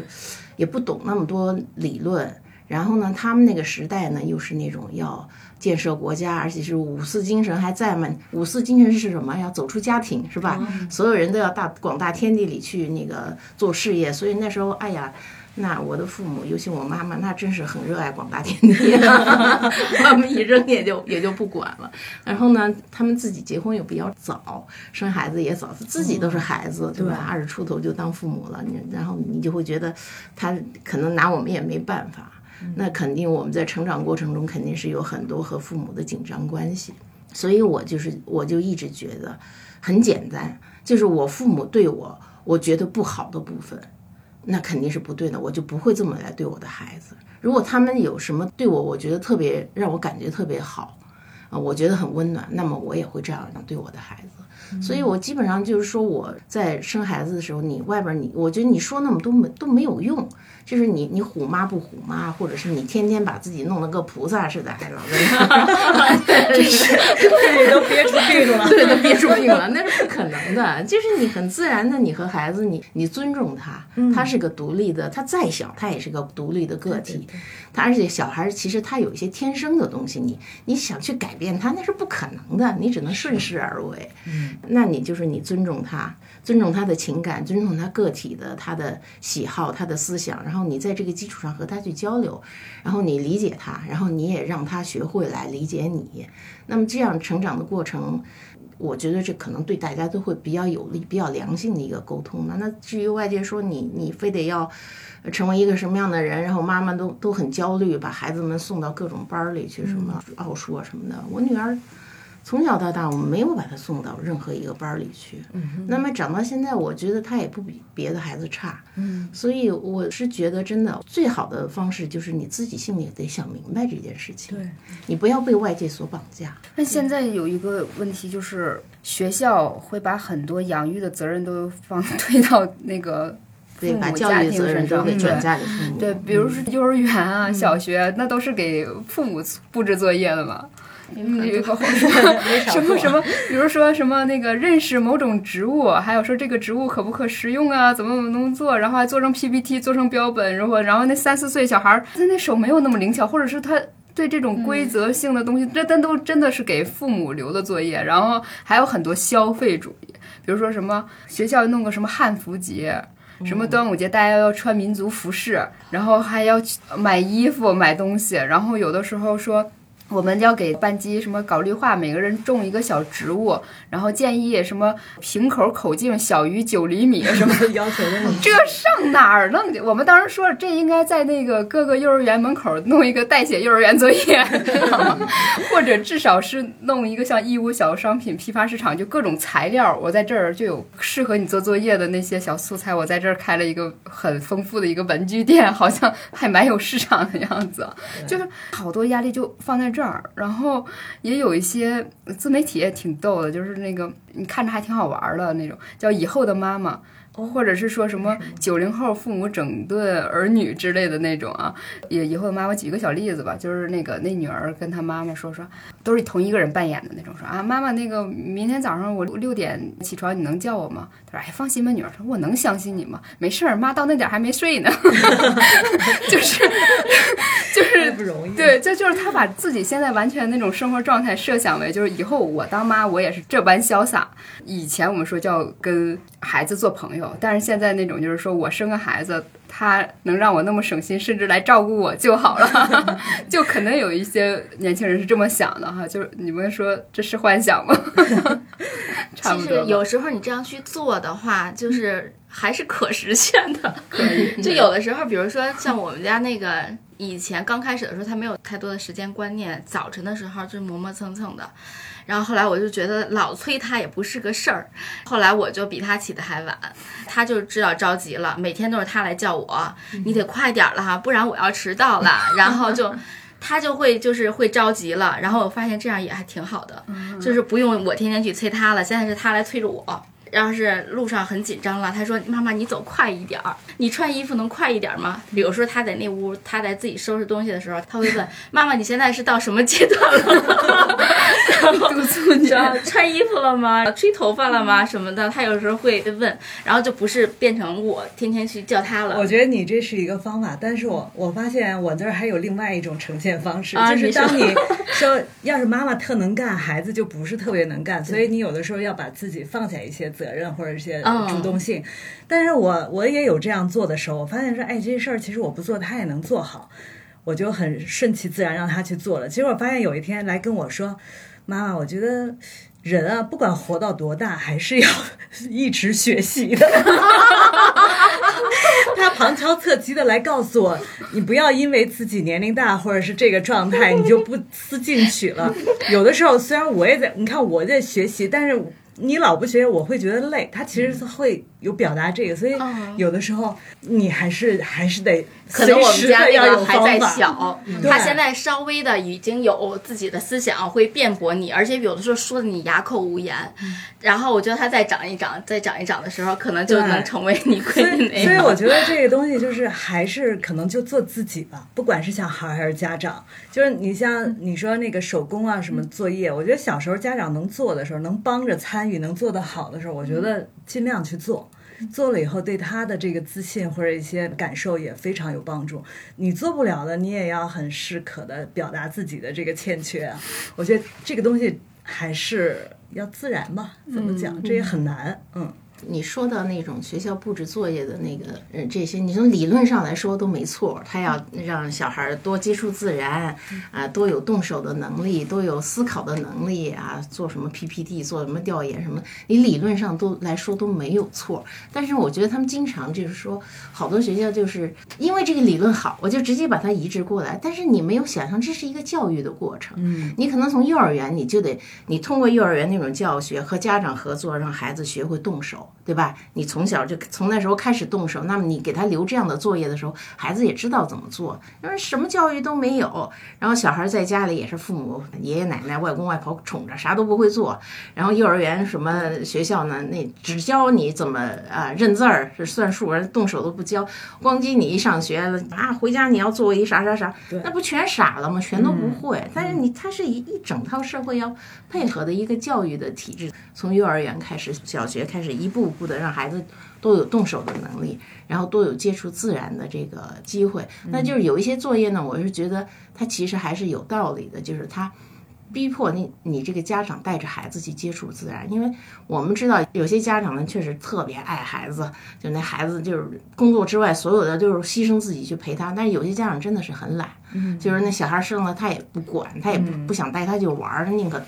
也不懂那么多理论。然后呢，他们那个时代呢，又是那种要建设国家，而且是五四精神还在嘛。五四精神是什么？要走出家庭，是吧？所有人都要大广大天地里去那个做事业。所以那时候，哎呀。那我的父母，尤其我妈妈，那真是很热爱广大天地，他们一扔也就也就不管了。然后呢，他们自己结婚又比较早，生孩子也早，自己都是孩子，对吧？二十出头就当父母了，你然后你就会觉得他可能拿我们也没办法。那肯定我们在成长过程中肯定是有很多和父母的紧张关系，所以我就是我就一直觉得很简单，就是我父母对我我觉得不好的部分。那肯定是不对的，我就不会这么来对我的孩子。如果他们有什么对我，我觉得特别让我感觉特别好，啊，我觉得很温暖，那么我也会这样对我的孩子。所以我基本上就是说我在生孩子的时候，你外边你，我觉得你说那么多没都没有用。就是你，你虎妈不虎妈，或者是你天天把自己弄得跟菩萨似的，还老在那，真是对，都憋出病了，对，都憋出病了，那是不可能的。就是你很自然的，你和孩子，你你尊重他，他是个独立的，他再小，他也是个独立的个体。他而且小孩其实他有一些天生的东西，你你想去改变他，那是不可能的，你只能顺势而为。嗯，那你就是你尊重他。尊重他的情感，尊重他个体的他的喜好，他的思想，然后你在这个基础上和他去交流，然后你理解他，然后你也让他学会来理解你。那么这样成长的过程，我觉得这可能对大家都会比较有利、比较良性的一个沟通嘛。那至于外界说你你非得要成为一个什么样的人，然后妈妈都都很焦虑，把孩子们送到各种班里去，什么奥数啊什么的。我女儿。从小到大，我们没有把他送到任何一个班里去。嗯，那么长到现在，我觉得他也不比别的孩子差。嗯，所以我是觉得，真的最好的方式就是你自己心里得想明白这件事情。对，你不要被外界所绑架。那现在有一个问题就是，学校会把很多养育的责任都放推到那个对把教育责任都给转嫁给父母。对，比如说幼儿园啊、小学，那都是给父母布置作业的嘛。嗯，有一个什么什么，比如说什么那个认识某种植物，还有说这个植物可不可食用啊？怎么怎么能做？然后还做成 PPT，做成标本。然后，然后那三四岁小孩儿，他那手没有那么灵巧，或者是他对这种规则性的东西，这但都真的是给父母留的作业。然后还有很多消费主义，比如说什么学校弄个什么汉服节，什么端午节大家要穿民族服饰，然后还要买衣服买东西，然后有的时候说。我们要给班级什么搞绿化，每个人种一个小植物，然后建议什么瓶口口径小于九厘米什么要求的。这上哪儿弄去？我们当时说这应该在那个各个幼儿园门口弄一个代写幼儿园作业，或者至少是弄一个像义乌小商品批发市场，就各种材料，我在这儿就有适合你做作业的那些小素材。我在这儿开了一个很丰富的一个文具店，好像还蛮有市场的样子。就是好多压力就放在这。这儿，然后也有一些自媒体也挺逗的，就是那个你看着还挺好玩的那种，叫以后的妈妈。或者是说什么九零后父母整顿儿女之类的那种啊，也以后妈妈举个小例子吧，就是那个那女儿跟她妈妈说说，都是同一个人扮演的那种，说啊妈妈那个明天早上我六点起床，你能叫我吗？她说哎放心吧，女儿说我能相信你吗？没事儿，妈到那点还没睡呢，就是就是不容易，对，这就是她把自己现在完全那种生活状态设想为，就是以后我当妈我也是这般潇洒。以前我们说叫跟孩子做朋友。但是现在那种就是说我生个孩子，他能让我那么省心，甚至来照顾我就好了，就可能有一些年轻人是这么想的哈。就是你们说这是幻想吗？其实有时候你这样去做的话，就是还是可实现的。可以。就有的时候，比如说像我们家那个以前刚开始的时候，他没有太多的时间观念，早晨的时候就磨磨蹭蹭的。然后后来我就觉得老催他也不是个事儿，后来我就比他起的还晚，他就知道着急了，每天都是他来叫我，你得快点了哈，不然我要迟到了。然后就他就会就是会着急了，然后我发现这样也还挺好的，就是不用我天天去催他了，现在是他来催着我。要是路上很紧张了，他说：“妈妈，你走快一点儿，你穿衣服能快一点吗？”比如说他在那屋，他在自己收拾东西的时候，他会问：“ 妈妈，你现在是到什么阶段了？” 督促你穿衣服了吗？吹头发了吗？什么的，他有时候会问，然后就不是变成我天天去叫他了。我觉得你这是一个方法，但是我我发现我这儿还有另外一种呈现方式，就是当你 说要是妈妈特能干，孩子就不是特别能干，所以你有的时候要把自己放下一些。责任或者一些嗯主动性。但是我我也有这样做的时候，我发现说，哎，这事儿其实我不做，他也能做好，我就很顺其自然让他去做了。结果发现有一天来跟我说，妈妈，我觉得。人啊，不管活到多大，还是要 一直学习的。他旁敲侧击的来告诉我，你不要因为自己年龄大或者是这个状态，你就不思进取了。有的时候虽然我也在，你看我在学习，但是你老不学，我会觉得累。他其实是会有表达这个，所以有的时候你还是还是得可能我们家要有个还在方法。小，对他现在稍微的已经有自己的思想，会辩驳你，而且有的时候说的你哑口无言。然后我觉得他再长一长，再长一长的时候，可能就能成为你 闺所以。我觉得这个东西就是还是可能就做自己吧，不管是小孩还是家长，就是你像你说那个手工啊什么作业，我觉得小时候家长能做的时候，能帮着参与，能做得好的时候，我觉得尽量去做。做了以后，对他的这个自信或者一些感受也非常有帮助。你做不了的，你也要很适可的表达自己的这个欠缺啊。我觉得这个东西还是要自然吧，怎么讲，这也很难，嗯。你说到那种学校布置作业的那个，呃，这些，你从理论上来说都没错。他要让小孩儿多接触自然，啊，多有动手的能力，多有思考的能力啊，做什么 PPT，做什么调研什么，你理论上都来说都没有错。但是我觉得他们经常就是说，好多学校就是因为这个理论好，我就直接把它移植过来。但是你没有想象这是一个教育的过程。嗯，你可能从幼儿园你就得，你通过幼儿园那种教学和家长合作，让孩子学会动手。对吧？你从小就从那时候开始动手，那么你给他留这样的作业的时候，孩子也知道怎么做。因为什么教育都没有，然后小孩在家里也是父母、爷爷奶奶、外公外婆宠着，啥都不会做。然后幼儿园什么学校呢？那只教你怎么啊认字儿、是算数，人动手都不教。光叽你一上学啊，回家你要做一啥啥啥，那不全傻了吗？全都不会。但是你它是一一整套社会要配合的一个教育的体制，从幼儿园开始，小学开始，一步步步的让孩子都有动手的能力，然后都有接触自然的这个机会。那就是有一些作业呢，我是觉得它其实还是有道理的，就是它。逼迫你，你这个家长带着孩子去接触自然，因为我们知道有些家长呢确实特别爱孩子，就那孩子就是工作之外所有的就是牺牲自己去陪他，但是有些家长真的是很懒，就是那小孩生了他也不管，他也不不想带他去玩儿，他宁可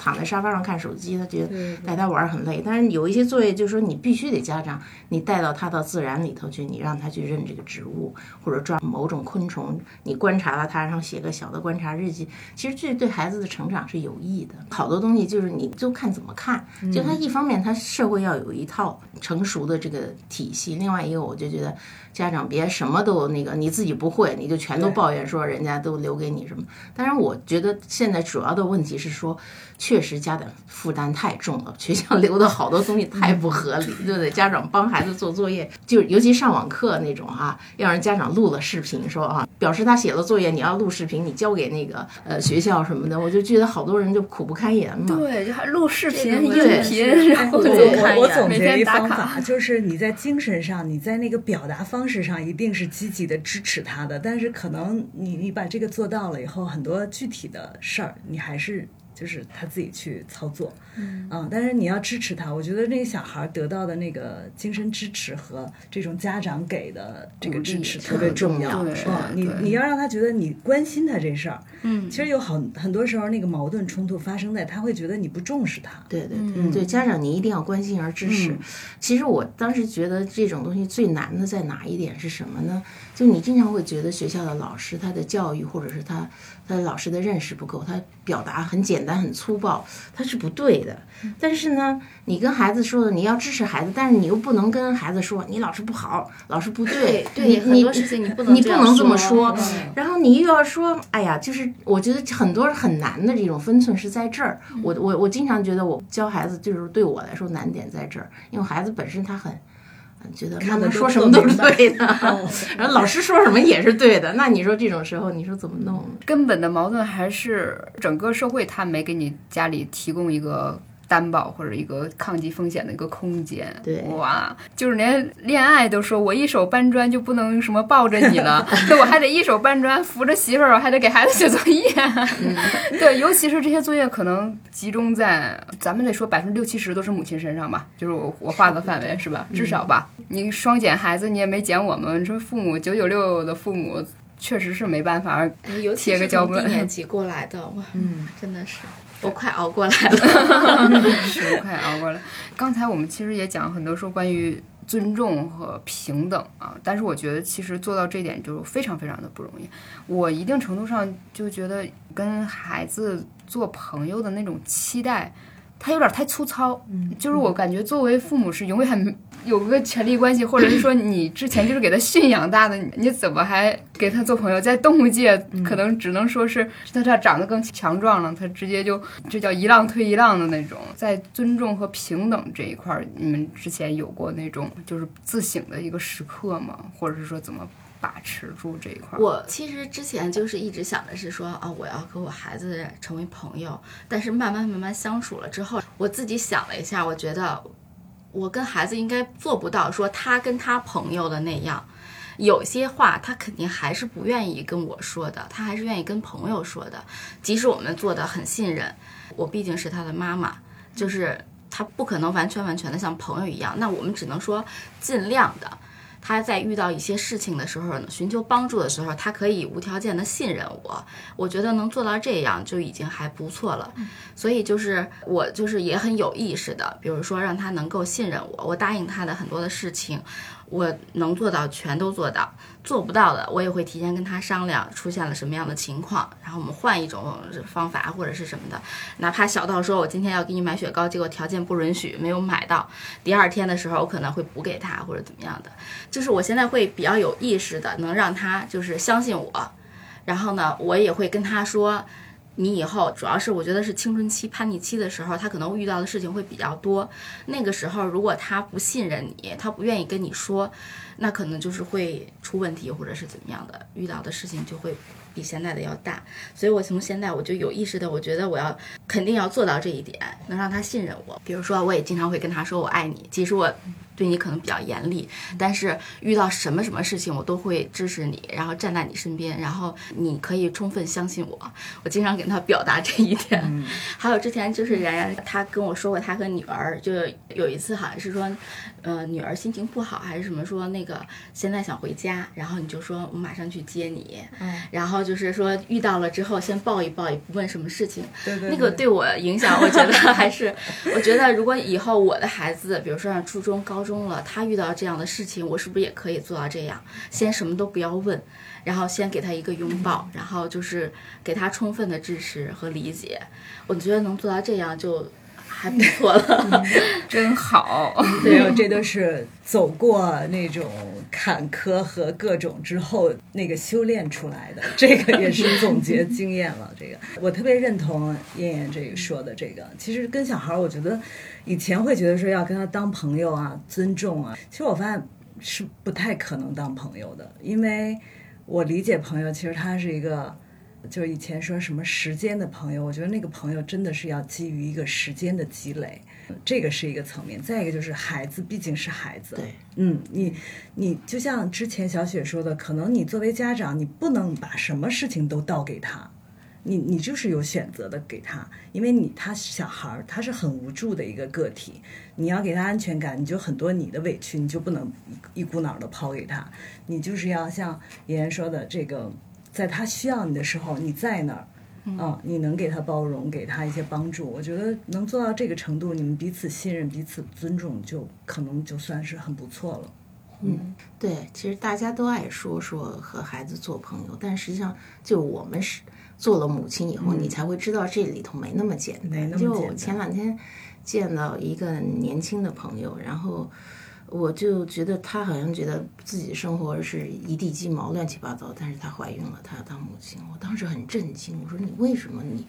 躺在沙发上看手机，他觉得带他玩儿很累。但是有一些作业就是说你必须得家长你带到他到自然里头去，你让他去认这个植物或者抓某种昆虫，你观察了它，然后写个小的观察日记，其实这对孩子的成长是有益的。好多东西就是你就看怎么看，就他一方面他社会要有一套成熟的这个体系，另外一个我就觉得家长别什么都那个你自己不会，你就全都抱怨说人家都留给你什么。当然，我觉得现在主要的问题是说，确实家长负担太重了，学校留的好多东西太不合理，对不对？家长帮孩子做作业，就尤其上网课那种啊、要让家长录了视频说啊，表示他写了作业，你要录视频，你交给那个呃学校什么的，我就觉得好多人就苦不堪言嘛。对，就还录视频、音频，是然后就我我总每结一天打卡方法，就是你在精神上，你在那个表达方式上，一定是积极的支持他的。但是可能你你把这个做到了以后，很多具体的事儿，你还是就是他自己去操作。嗯但是你要支持他，我觉得那个小孩得到的那个精神支持和这种家长给的这个支持特别重要。要嗯对，你你要让他觉得你关心他这事儿。嗯，其实有很很多时候那个矛盾冲突发生在他会觉得你不重视他。对对对，对家长你一定要关心而支持。其实我当时觉得这种东西最难的在哪一点是什么呢？就你经常会觉得学校的老师他的教育或者是他他的老师的认识不够，他表达很简单很粗暴，他是不对的。但是呢，你跟孩子说的你要支持孩子，但是你又不能跟孩子说你老师不好，老师不对，对很多事情你不能你不能这么说说。然后你又要说，哎呀，就是我觉得很多很难的这种分寸是在这儿。我我我经常觉得我教孩子就是对我来说难点在这儿，因为孩子本身他很。嗯觉得妈妈说什么都是对的 然后老师说什么也是对的，那你说这种时候，你说怎么弄？根本的矛盾还是整个社会他没给你家里提供一个担保或者一个抗击风险的一个空间。对哇，就是连恋爱都说我一手搬砖就不能什么抱着你了，那我还得一手搬砖扶着媳妇儿，我还得给孩子写作业。对，尤其是这些作业可能集中在咱们得说百分之六七十都是母亲身上吧，就是我我画个范围是吧？至少吧，你双减孩子你也没减我们，你说父母九九六的父母确实是没办法。哎尤其贴个胶本是从低年级过来的，哇，嗯，真的是我快熬过来了。是快熬过来。刚才我们其实也讲很多说关于尊重和平等啊，但是我觉得其实做到这点就非常非常的不容易。我一定程度上就觉得跟孩子做朋友的那种期待，他有点太粗糙。嗯，就是我感觉作为父母是永远有个权利关系，或者是说你之前就是给他驯养大的，你你怎么还给他做朋友？在动物界可能只能说是他他长得更强壮了，他直接就这叫一浪推一浪的那种。在尊重和平等这一块儿，你们之前有过那种就是自省的一个时刻吗？或者是说怎么把持住这一块？我其实之前就是一直想的是说啊，我要和我孩子成为朋友，但是慢慢慢慢相处了之后，我自己想了一下，我觉得我跟孩子应该做不到说他跟他朋友的那样。有些话他肯定还是不愿意跟我说的，他还是愿意跟朋友说的。即使我们做的很信任，我毕竟是他的妈妈，就是他不可能完全完全的像朋友一样。那我们只能说尽量的。他在遇到一些事情的时候呢，寻求帮助的时候，他可以无条件的信任我。我觉得能做到这样就已经还不错了。所以就是我就是也很有意识的，比如说让他能够信任我，我答应他的很多的事情，我能做到全都做到。做不到的，我也会提前跟他商量出现了什么样的情况，然后我们换一种方法或者是什么的，哪怕小到说我今天要给你买雪糕，结果条件不允许没有买到，第二天的时候我可能会补给他或者怎么样的，就是我现在会比较有意识的能让他就是相信我，然后呢，我也会跟他说。你以后主要是我觉得是青春期叛逆期的时候，他可能遇到的事情会比较多。那个时候，如果他不信任你，他不愿意跟你说，那可能就是会出问题，或者是怎么样的，遇到的事情就会比现在的要大。所以我从现在我就有意识的，我觉得我要肯定要做到这一点，能让他信任我。比如说，我也经常会跟他说我爱你，其实我。对你可能比较严厉，但是遇到什么什么事情，我都会支持你，然后站在你身边，然后你可以充分相信我。我经常跟他表达这一点。还有之前就是然然他跟我说过，他和女儿就有一次好像是说，呃，女儿心情不好还是什么，说那个现在想回家，然后你就说我马上去接你，嗯然后就是说遇到了之后先抱一抱，也不问什么事情。对对那个对我影响，我觉得还是，我觉得如果以后我的孩子，比如说上初中、高中中了，他遇到这样的事情，我是不是也可以做到这样？先什么都不要问，然后先给他一个拥抱，然后就是给他充分的支持和理解。我觉得能做到这样就还不错了。真好。对，这都是走过那种坎坷和各种之后那个修炼出来的，这个也是总结 经验了。这个我特别认同燕燕这个说的，这个其实跟小孩儿，我觉得以前会觉得说要跟他当朋友啊，尊重啊，其实我发现是不太可能当朋友的，因为我理解朋友，其实他是一个。就以前说什么时间的朋友，我觉得那个朋友真的是要基于一个时间的积累，这个是一个层面。再一个就是孩子毕竟是孩子，对，嗯，你你就像之前小雪说的，可能你作为家长，你不能把什么事情都倒给他，你你就是有选择的给他，因为你他是小孩儿，他是很无助的一个个体，你要给他安全感，你就很多你的委屈，你就不能一一股脑的抛给他，你就是要像妍妍说的这个。在他需要你的时候，你在那儿，啊，你能给他包容，给他一些帮助。我觉得能做到这个程度，你们彼此信任、彼此尊重，就可能就算是很不错了。嗯，对，其实大家都爱说说和孩子做朋友，但实际上，就我们是做了母亲以后，你才会知道这里头没那么简单。没那么简单就前两天见到一个年轻的朋友，然后。我就觉得她好像觉得自己生活是一地鸡毛、乱七八糟，但是她怀孕了，她要当母亲。我当时很震惊，我说你为什么你，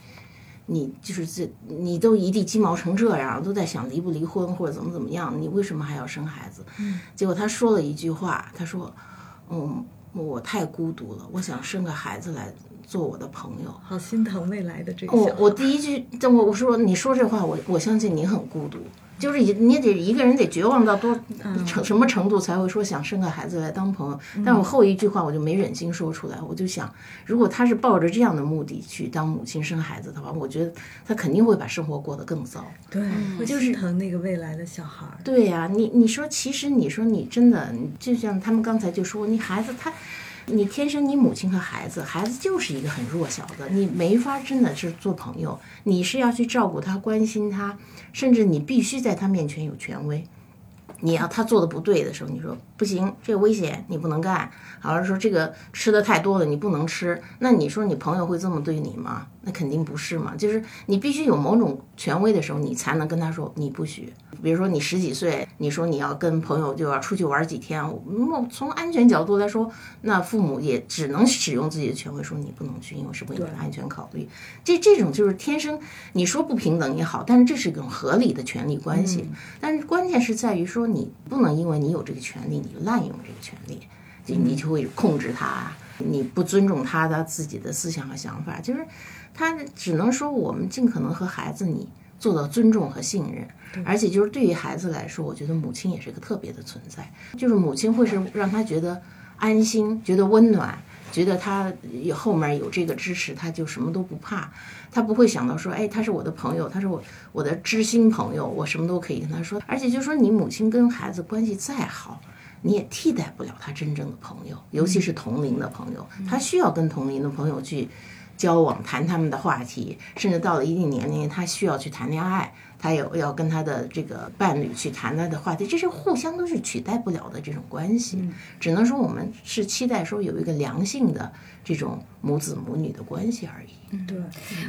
你就是这你都一地鸡毛成这样，都在想离不离婚或者怎么怎么样，你为什么还要生孩子？结果她说了一句话，她说，嗯，我太孤独了，我想生个孩子来做我的朋友。好心疼未来的这个。我我第一句，我我说你说这话，我我相信你很孤独，就是你你得一个人得绝望到多成什么程度才会说想生个孩子来当朋友。但我后一句话我就没忍心说出来，我就想，如果他是抱着这样的目的去当母亲生孩子的话，我觉得他肯定会把生活过得更糟。对，我就是疼那个未来的小孩儿。对呀、你你说，其实你说你真的，就像他们刚才就说，你孩子他，你天生你母亲和孩子，孩子就是一个很弱小的，你没法真的是做朋友，你是要去照顾他、关心他，甚至你必须在他面前有权威。你要他做的不对的时候，你说不行，这个危险，你不能干。好像说这个吃的太多了，你不能吃。那你说你朋友会这么对你吗？那肯定不是嘛。就是你必须有某种权威的时候，你才能跟他说你不许。比如说你十几岁，你说你要跟朋友就要出去玩几天，我从安全角度来说，那父母也只能使用自己的权威说你不能去，因为是为你的安全考虑。这这种就是天生，你说不平等也好，但是这是一种合理的权利关系。但是关键是在于说，你不能因为你有这个权利，你就滥用这个权利，就你就会控制他，你不尊重他的自己的思想和想法。就是他只能说，我们尽可能和孩子你做到尊重和信任，而且就是对于孩子来说，我觉得母亲也是一个特别的存在，就是母亲会是让他觉得安心，觉得温暖。觉得他有后面有这个支持，他就什么都不怕，他不会想到说，哎，他是我的朋友，他是我我的知心朋友，我什么都可以跟他说。而且就说你母亲跟孩子关系再好，你也替代不了他真正的朋友，尤其是同龄的朋友，他需要跟同龄的朋友去交往，谈他们的话题，甚至到了一定年龄，他需要去谈恋爱。他有要跟他的这个伴侣去谈他的话题，这是互相都是取代不了的这种关系，只能说我们是期待说有一个良性的这种母子母女的关系而已。嗯对，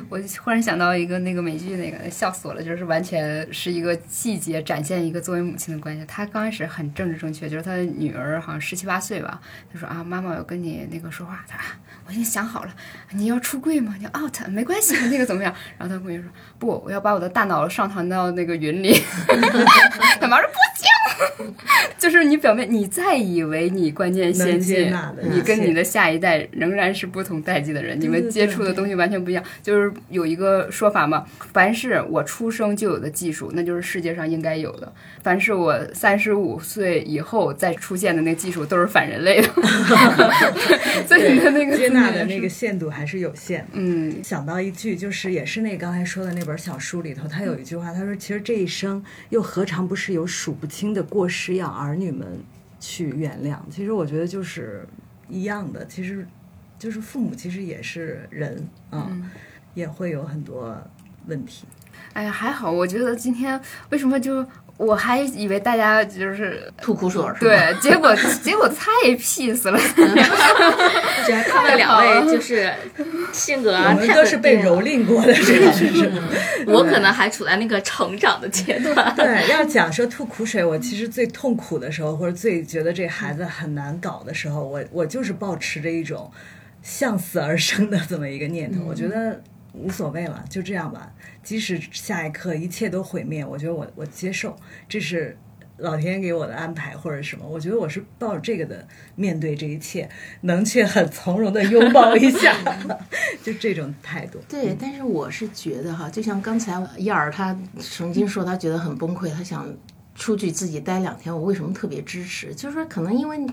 我忽然想到一个那个美剧，那个笑死我了，就是完全是一个细节展现一个作为母亲的关系。她刚开始很政治正确，就是她的女儿好像十七八岁吧，她说啊，妈妈我要跟你那个说话，她说啊，我已经想好了，你要出柜吗？你 out 没关系，那个怎么样？然后她闺女说不，我要把我的大脑上传到那个云里。他妈说不接，就是你表面你再以为你关键先接进你跟你的下一代仍然是不同代际的人，你们接触的东西完全不一样。就是有一个说法嘛，凡是我出生就有的技术，那就是世界上应该有的；凡是我三十五岁以后再出现的那个技术，都是反人类的。所以你的那个接纳的那个限度还是有限。嗯，想到一句，就是也是那刚才说的那本小书里头，他有一句话，他说：“其实这一生又何尝不是有数不清的过失养儿女们去原谅？”其实我觉得就是一样的，其实就是父母其实也是人啊、也会有很多问题。哎呀，还好，我觉得今天为什么就我还以为大家就是吐苦水儿？对，结果 结果太 peace 了。他们两位 就是性格我啊，都是被蹂躏过的，是吧？是我可能还处在那个成长的阶段。对，要讲说吐苦水，我其实最痛苦的时候，或者最觉得这孩子很难搞的时候，我我就是保持着一种向死而生的这么一个念头。我觉得无所谓了，就这样吧。即使下一刻一切都毁灭，我觉得我我接受，这是老天给我的安排或者什么。我觉得我是抱着这个的面对这一切，能去很从容的拥抱一下，就这种态度。对，但是我是觉得哈，就像刚才燕儿她曾经说，她觉得很崩溃，她想出去自己待两天。我为什么特别支持？就是说，可能因为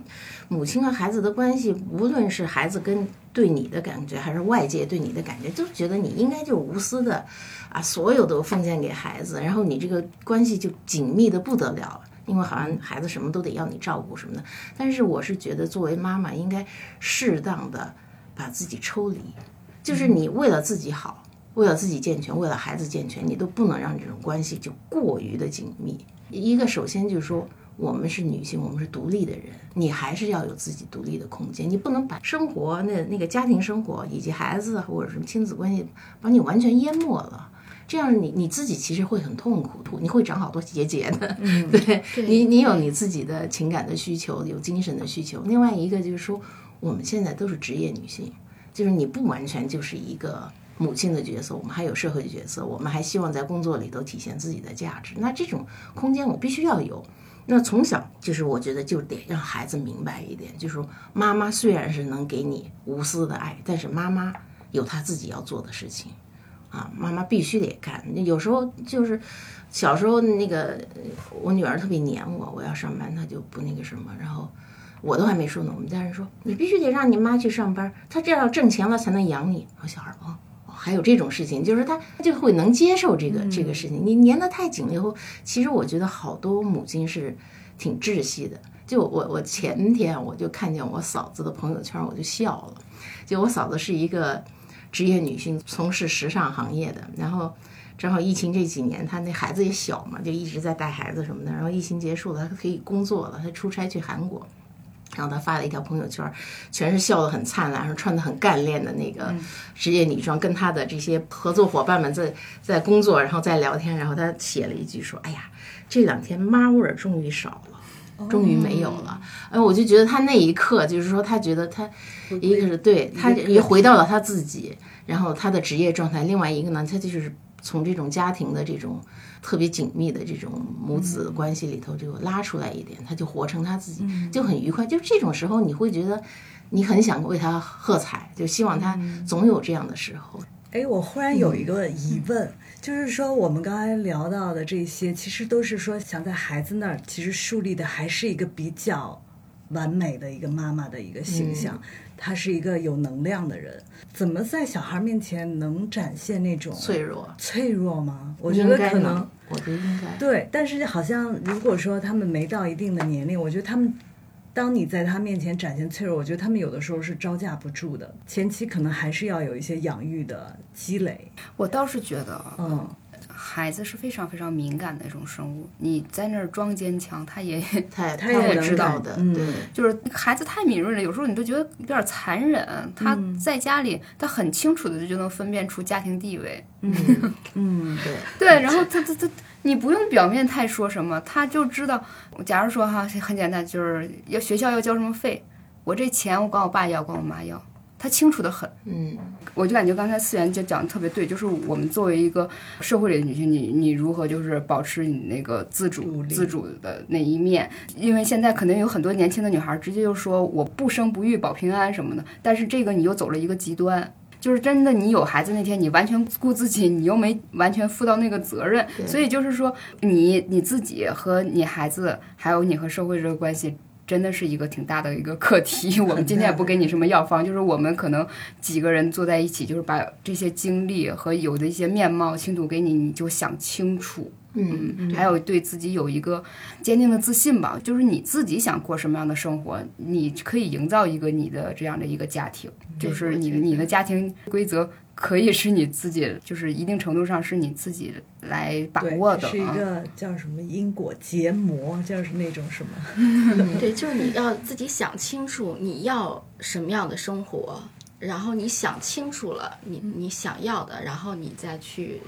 母亲和孩子的关系，无论是孩子跟对你的感觉，还是外界对你的感觉，都觉得你应该就无私的啊，所有都奉献给孩子，然后你这个关系就紧密的不得了。因为好像孩子什么都得要你照顾什么的，但是我是觉得作为妈妈应该适当的把自己抽离，就是你为了自己好，为了自己健全，为了孩子健全，你都不能让这种关系就过于的紧密。一个首先就是说，我们是女性，我们是独立的人，你还是要有自己独立的空间，你不能把生活那那个家庭生活以及孩子或者什么亲子关系把你完全淹没了。这样你你自己其实会很痛苦，你会长好多结节的。嗯、对你，你有你自己的情感的需求，有精神的需求。另外一个就是说，我们现在都是职业女性，就是你不完全就是一个母亲的角色，我们还有社会的角色，我们还希望在工作里头体现自己的价值。那这种空间我必须要有。那从小就是我觉得就得让孩子明白一点，就是说妈妈虽然是能给你无私的爱，但是妈妈有她自己要做的事情，啊，妈妈必须得干。有时候就是小时候那个我女儿特别黏我，我要上班她就不那个什么，然后我都还没说呢，我们家人说你必须得让你妈去上班，她这样挣钱了才能养你。我小孩哦。还有这种事情，就是他他就会能接受这个这个事情。你粘得太紧了以后，其实我觉得好多母亲是挺窒息的。就我我前天我就看见我嫂子的朋友圈，我就笑了。就我嫂子是一个职业女性，从事时尚行业的。然后正好疫情这几年，她那孩子也小嘛，就一直在带孩子什么的。然后疫情结束了，她可以工作了，她出差去韩国。然后他发了一条朋友圈，全是笑得很灿烂，然后穿得很干练的那个职业女装，跟他的这些合作伙伴们在在工作，然后在聊天。然后他写了一句说：“哎呀，这两天妈味儿终于少了，终于没有了。”哎，我就觉得他那一刻就是说，他觉得他一个是对他也回到了他自己，然后他的职业状态。另外一个呢，他就是从这种家庭的这种。特别紧密的这种母子关系里头，就拉出来一点，他就活成他自己，就很愉快。就这种时候，你会觉得你很想为他喝彩，就希望他总有这样的时候。哎，我忽然有一个疑问，就是说我们刚才聊到的这些，其实都是说想在孩子那儿，其实树立的还是一个比较完美的一个妈妈的一个形象。她是一个有能量的人，怎么在小孩面前能展现那种脆弱？脆弱吗？我觉得可能，我觉得应该对。但是好像如果说他们没到一定的年龄，我觉得他们，当你在他面前展现脆弱，我觉得他们有的时候是招架不住的。前期可能还是要有一些养育的积累。我倒是觉得，嗯。孩子是非常非常敏感的一种生物，你在那儿装坚强，他也 他他也知道的，对，就是孩子太敏锐了，有时候你都觉得有点残忍。他在家里，他很清楚的就能分辨出家庭地位，嗯 嗯，对对，然后他他他，你不用表面太说什么，他就知道。假如说哈，很简单，就是要学校要交什么费，我这钱我管我爸要，管我妈要。他清楚的很，嗯，我就感觉刚才思源就讲的特别对，就是我们作为一个社会里的女性，你你如何就是保持你那个自主自主的那一面？因为现在可能有很多年轻的女孩直接就说我不生不育保平安什么的，但是这个你又走了一个极端，就是真的你有孩子那天你完全顾自己，你又没完全负到那个责任，所以就是说你你自己和你孩子，还有你和社会这个关系。真的是一个挺大的一个课题。我们今天也不给你什么药方，就是我们可能几个人坐在一起，就是把这些经历和有的一些面貌倾吐给你，你就想清楚。嗯，还有对自己有一个坚定的自信吧，就是你自己想过什么样的生活，你可以营造一个你的这样的一个家庭，就是你你的家庭规则。可以是你自己，就是一定程度上是你自己来把握的，是一个叫什么因果结膜，就是那种什么？对，就是你要自己想清楚你要什么样的生活，然后你想清楚了你你想要的，然后你再去。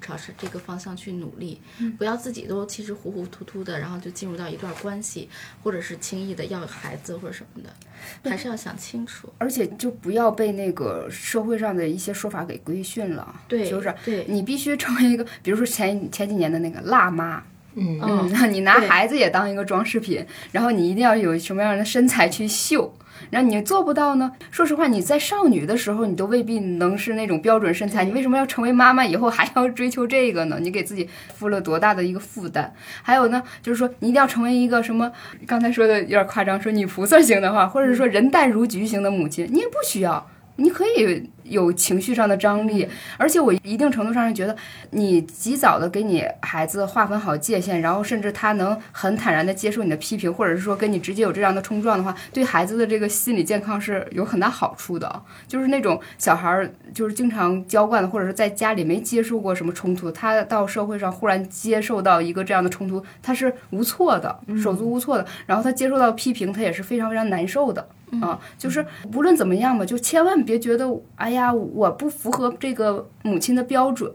朝着这个方向去努力，不要自己都其实糊糊涂涂的，然后就进入到一段关系，或者是轻易的要孩子或者什么的，还是要想清楚。而且就不要被那个社会上的一些说法给规训了。对，就是对你必须成为一个，比如说前前几年的那个辣妈，嗯嗯，你拿孩子也当一个装饰品，然后你一定要有什么样的身材去秀。然后你做不到呢？说实话，你在少女的时候，你都未必能是那种标准身材。你为什么要成为妈妈以后还要追求这个呢？你给自己负了多大的一个负担？还有呢，就是说你一定要成为一个什么？刚才说的有点夸张，说女菩萨型的话，或者说人淡如菊型的母亲，你也不需要。你可以有情绪上的张力，而且我一定程度上是觉得，你及早的给你孩子划分好界限，然后甚至他能很坦然的接受你的批评，或者是说跟你直接有这样的冲撞的话，对孩子的这个心理健康是有很大好处的。就是那种小孩儿，就是经常娇惯的，或者是在家里没接受过什么冲突，他到社会上忽然接受到一个这样的冲突，他是无措的，手足无措的。然后他接受到批评，他也是非常非常难受的。啊，就是无论怎么样吧，就千万别觉得，哎呀，我不符合这个母亲的标准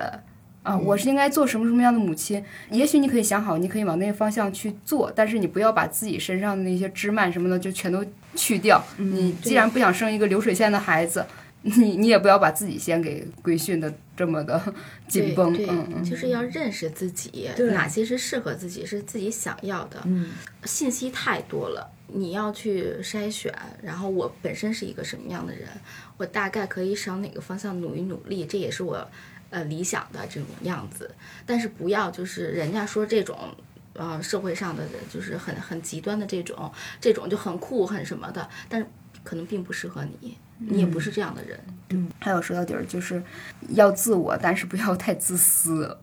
啊，我是应该做什么什么样的母亲？也许你可以想好，你可以往那个方向去做，但是你不要把自己身上的那些枝蔓什么的就全都去掉。你既然不想生一个流水线的孩子，你你也不要把自己先给规训的这么的紧绷，对，嗯嗯，就是要认识自己，哪些是适合自己，是自己想要的。嗯，信息太多了，你要去筛选。然后我本身是一个什么样的人，我大概可以朝哪个方向努一努力，这也是我呃理想的这种样子。但是不要就是人家说这种。呃，社会上的就是很很极端的这种，这种就很酷很什么的，但是可能并不适合你，你也不是这样的人。还有说到底儿就是要自我，但是不要太自私。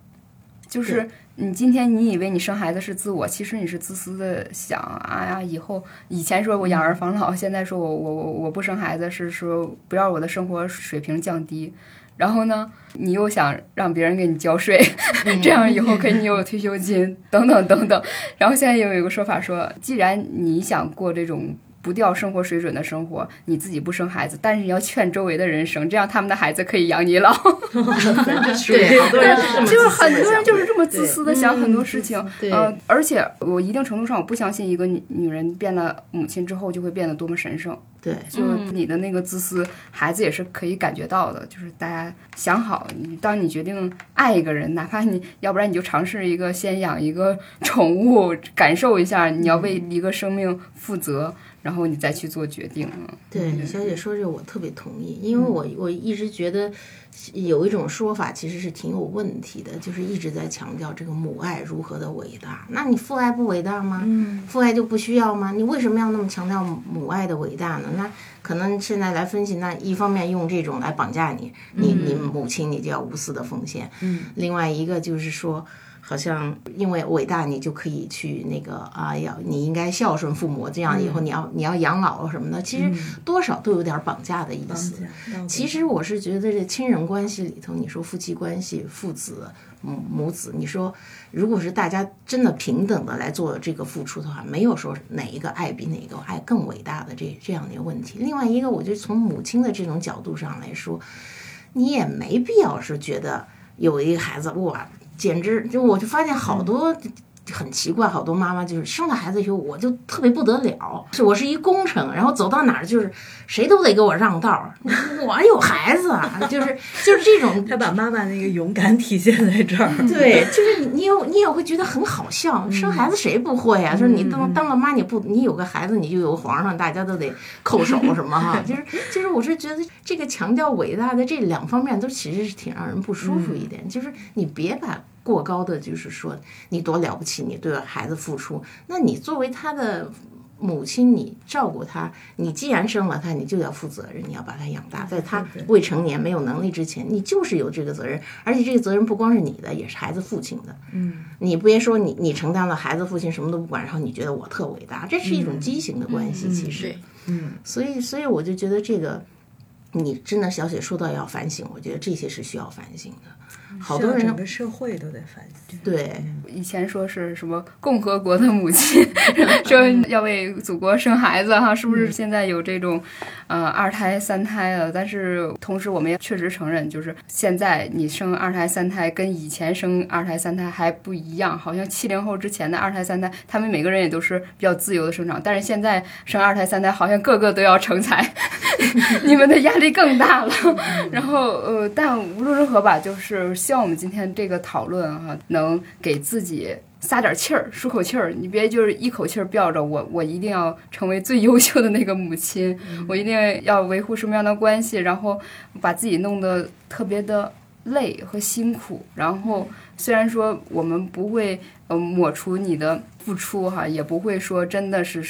就是你今天你以为你生孩子是自我，其实你是自私的想，哎呀，以后以前说我养儿防老，现在说我我我我不生孩子是说不要我的生活水平降低。然后呢，你又想让别人给你交税，这样以后给你有退休金等等等等。然后现在又有一个说法说，既然你想过这种不掉生活水准的生活，你自己不生孩子，但是你要劝周围的人生，这样他们的孩子可以养你老。对，就是很多人就是这么自私的想很多事情，对呃，而且我一定程度上我不相信一个女女人变了母亲之后就会变得多么神圣，对，就是你的那个自私，孩子也是可以感觉到的。就是大家想好，你当你决定爱一个人，哪怕你要不然你就尝试一个先养一个宠物，感受一下你要为一个生命负责，然后你再去做决定。嗯对，小姐说这我特别同意，因为我我一直觉得有一种说法其实是挺有问题的，就是一直在强调这个母爱如何的伟大。那你父爱不伟大吗？父爱就不需要吗？你为什么要那么强调母爱的伟大呢？那可能现在来分析，那一方面用这种来绑架你，你你母亲你就要无私的奉献，另外一个就是说。好像因为伟大，你就可以去那个啊，要你应该孝顺父母，这样以后你要你要养老什么的，其实多少都有点绑架的意思。其实我是觉得这亲人关系里头，你说夫妻关系、父子、母母子，你说如果是大家真的平等的来做这个付出的话，没有说哪一个爱比哪个爱更伟大的这这样的一个问题。另外一个，我觉得从母亲的这种角度上来说，你也没必要是觉得有一个孩子哇，简直就我就发现好多。很奇怪，好多妈妈就是生了孩子以后，我就特别不得了，是我是一工程，然后走到哪儿就是谁都得给我让道儿，我有孩子啊，就是就是这种他把妈妈那个勇敢体现在这儿。对，就是你有你也会觉得很好笑。生孩子谁不会啊？就是你当当了妈，你不你有个孩子，你就有个皇上，大家都得叩首 什么哈。就是就是，我是觉得这个强调伟大的这两方面都其实是挺让人不舒服一点。就是你别把过高的就是说你多了不起，你对孩子付出，那你作为他的。母亲，你照顾他，你既然生了他，你就要负责任，你要把他养大，在他未成年、没有能力之前，你就是有这个责任，而且这个责任不光是你的，也是孩子父亲的。嗯，你别说你你承担了孩子父亲什么都不管，然后你觉得我特伟大，这是一种畸形的关系，其实。嗯，所以，所以我就觉得这个，你真的小雪说到要反省，我觉得这些是需要反省的。好多人整个社会都在反思。对，以前说是什么共和国的母亲，说要为祖国生孩子哈，是不是现在有这种，呃，二胎、三胎了？但是同时我们也确实承认，就是现在你生二胎、三胎跟以前生二胎、三胎还不一样。好像七零后之前的二胎、三胎，他们每个人也都是比较自由的生长，但是现在生二胎、三胎，好像个个都要成才，你们的压力更大了。然后呃，但无论如何吧，就是希望我们今天这个讨论哈、能给自己撒点气儿，舒口气儿。你别就是一口气儿吊着我，我一定要成为最优秀的那个母亲，我一定要维护什么样的关系，然后把自己弄得特别的累和辛苦。然后虽然说我们不会呃抹除你的付出哈，也不会说真的是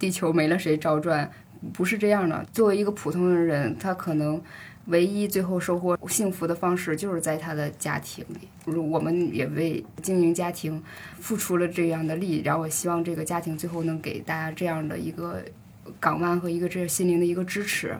地球没了谁照转，不是这样的。作为一个普通的人，他可能。唯一最后收获幸福的方式，就是在他的家庭里。我们也为经营家庭付出了这样的力，然后我希望这个家庭最后能给大家这样的一个港湾和一个这心灵的一个支持。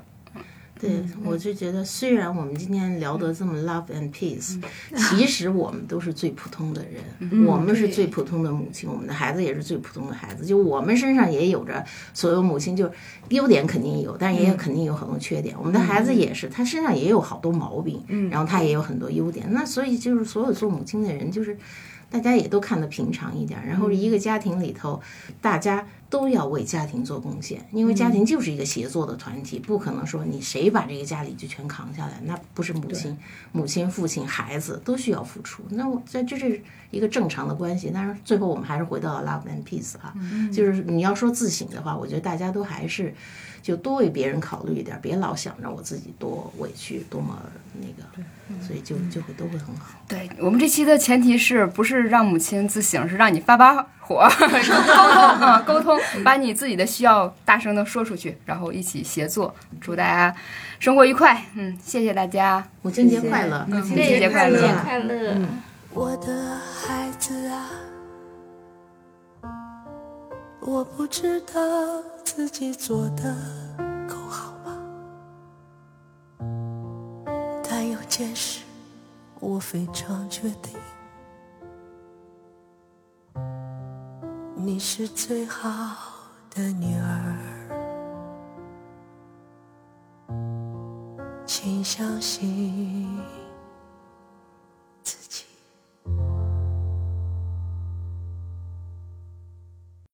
对，我就觉得，虽然我们今天聊得这么 love and peace，其实我们都是最普通的人，我们是最普通的母亲，我们的孩子也是最普通的孩子，就我们身上也有着所有母亲就优点肯定有，但是也肯定有很多缺点。我们的孩子也是，他身上也有好多毛病，然后他也有很多优点。那所以就是所有做母亲的人，就是大家也都看得平常一点，然后一个家庭里头大家。都要为家庭做贡献，因为家庭就是一个协作的团体，不可能说你谁把这个家里就全扛下来，那不是母亲、母亲、父亲、孩子都需要付出。那我这这是一个正常的关系。但是最后我们还是回到了 love and peace 哈，就是你要说自省的话，我觉得大家都还是就多为别人考虑一点，别老想着我自己多委屈、多么那个，所以就就会都会很好。对我们这期的前提是不是让母亲自省，是让你发发火，沟通啊，沟通，把你自己的需要大声的说出去，然后一起协作。祝大家生活愉快，嗯，谢谢大家，母亲节快乐！母亲节快乐！快乐！我的孩子啊，我不知道自己做的够好吗？但有件事我非常确定，你是最好的女儿，请相信。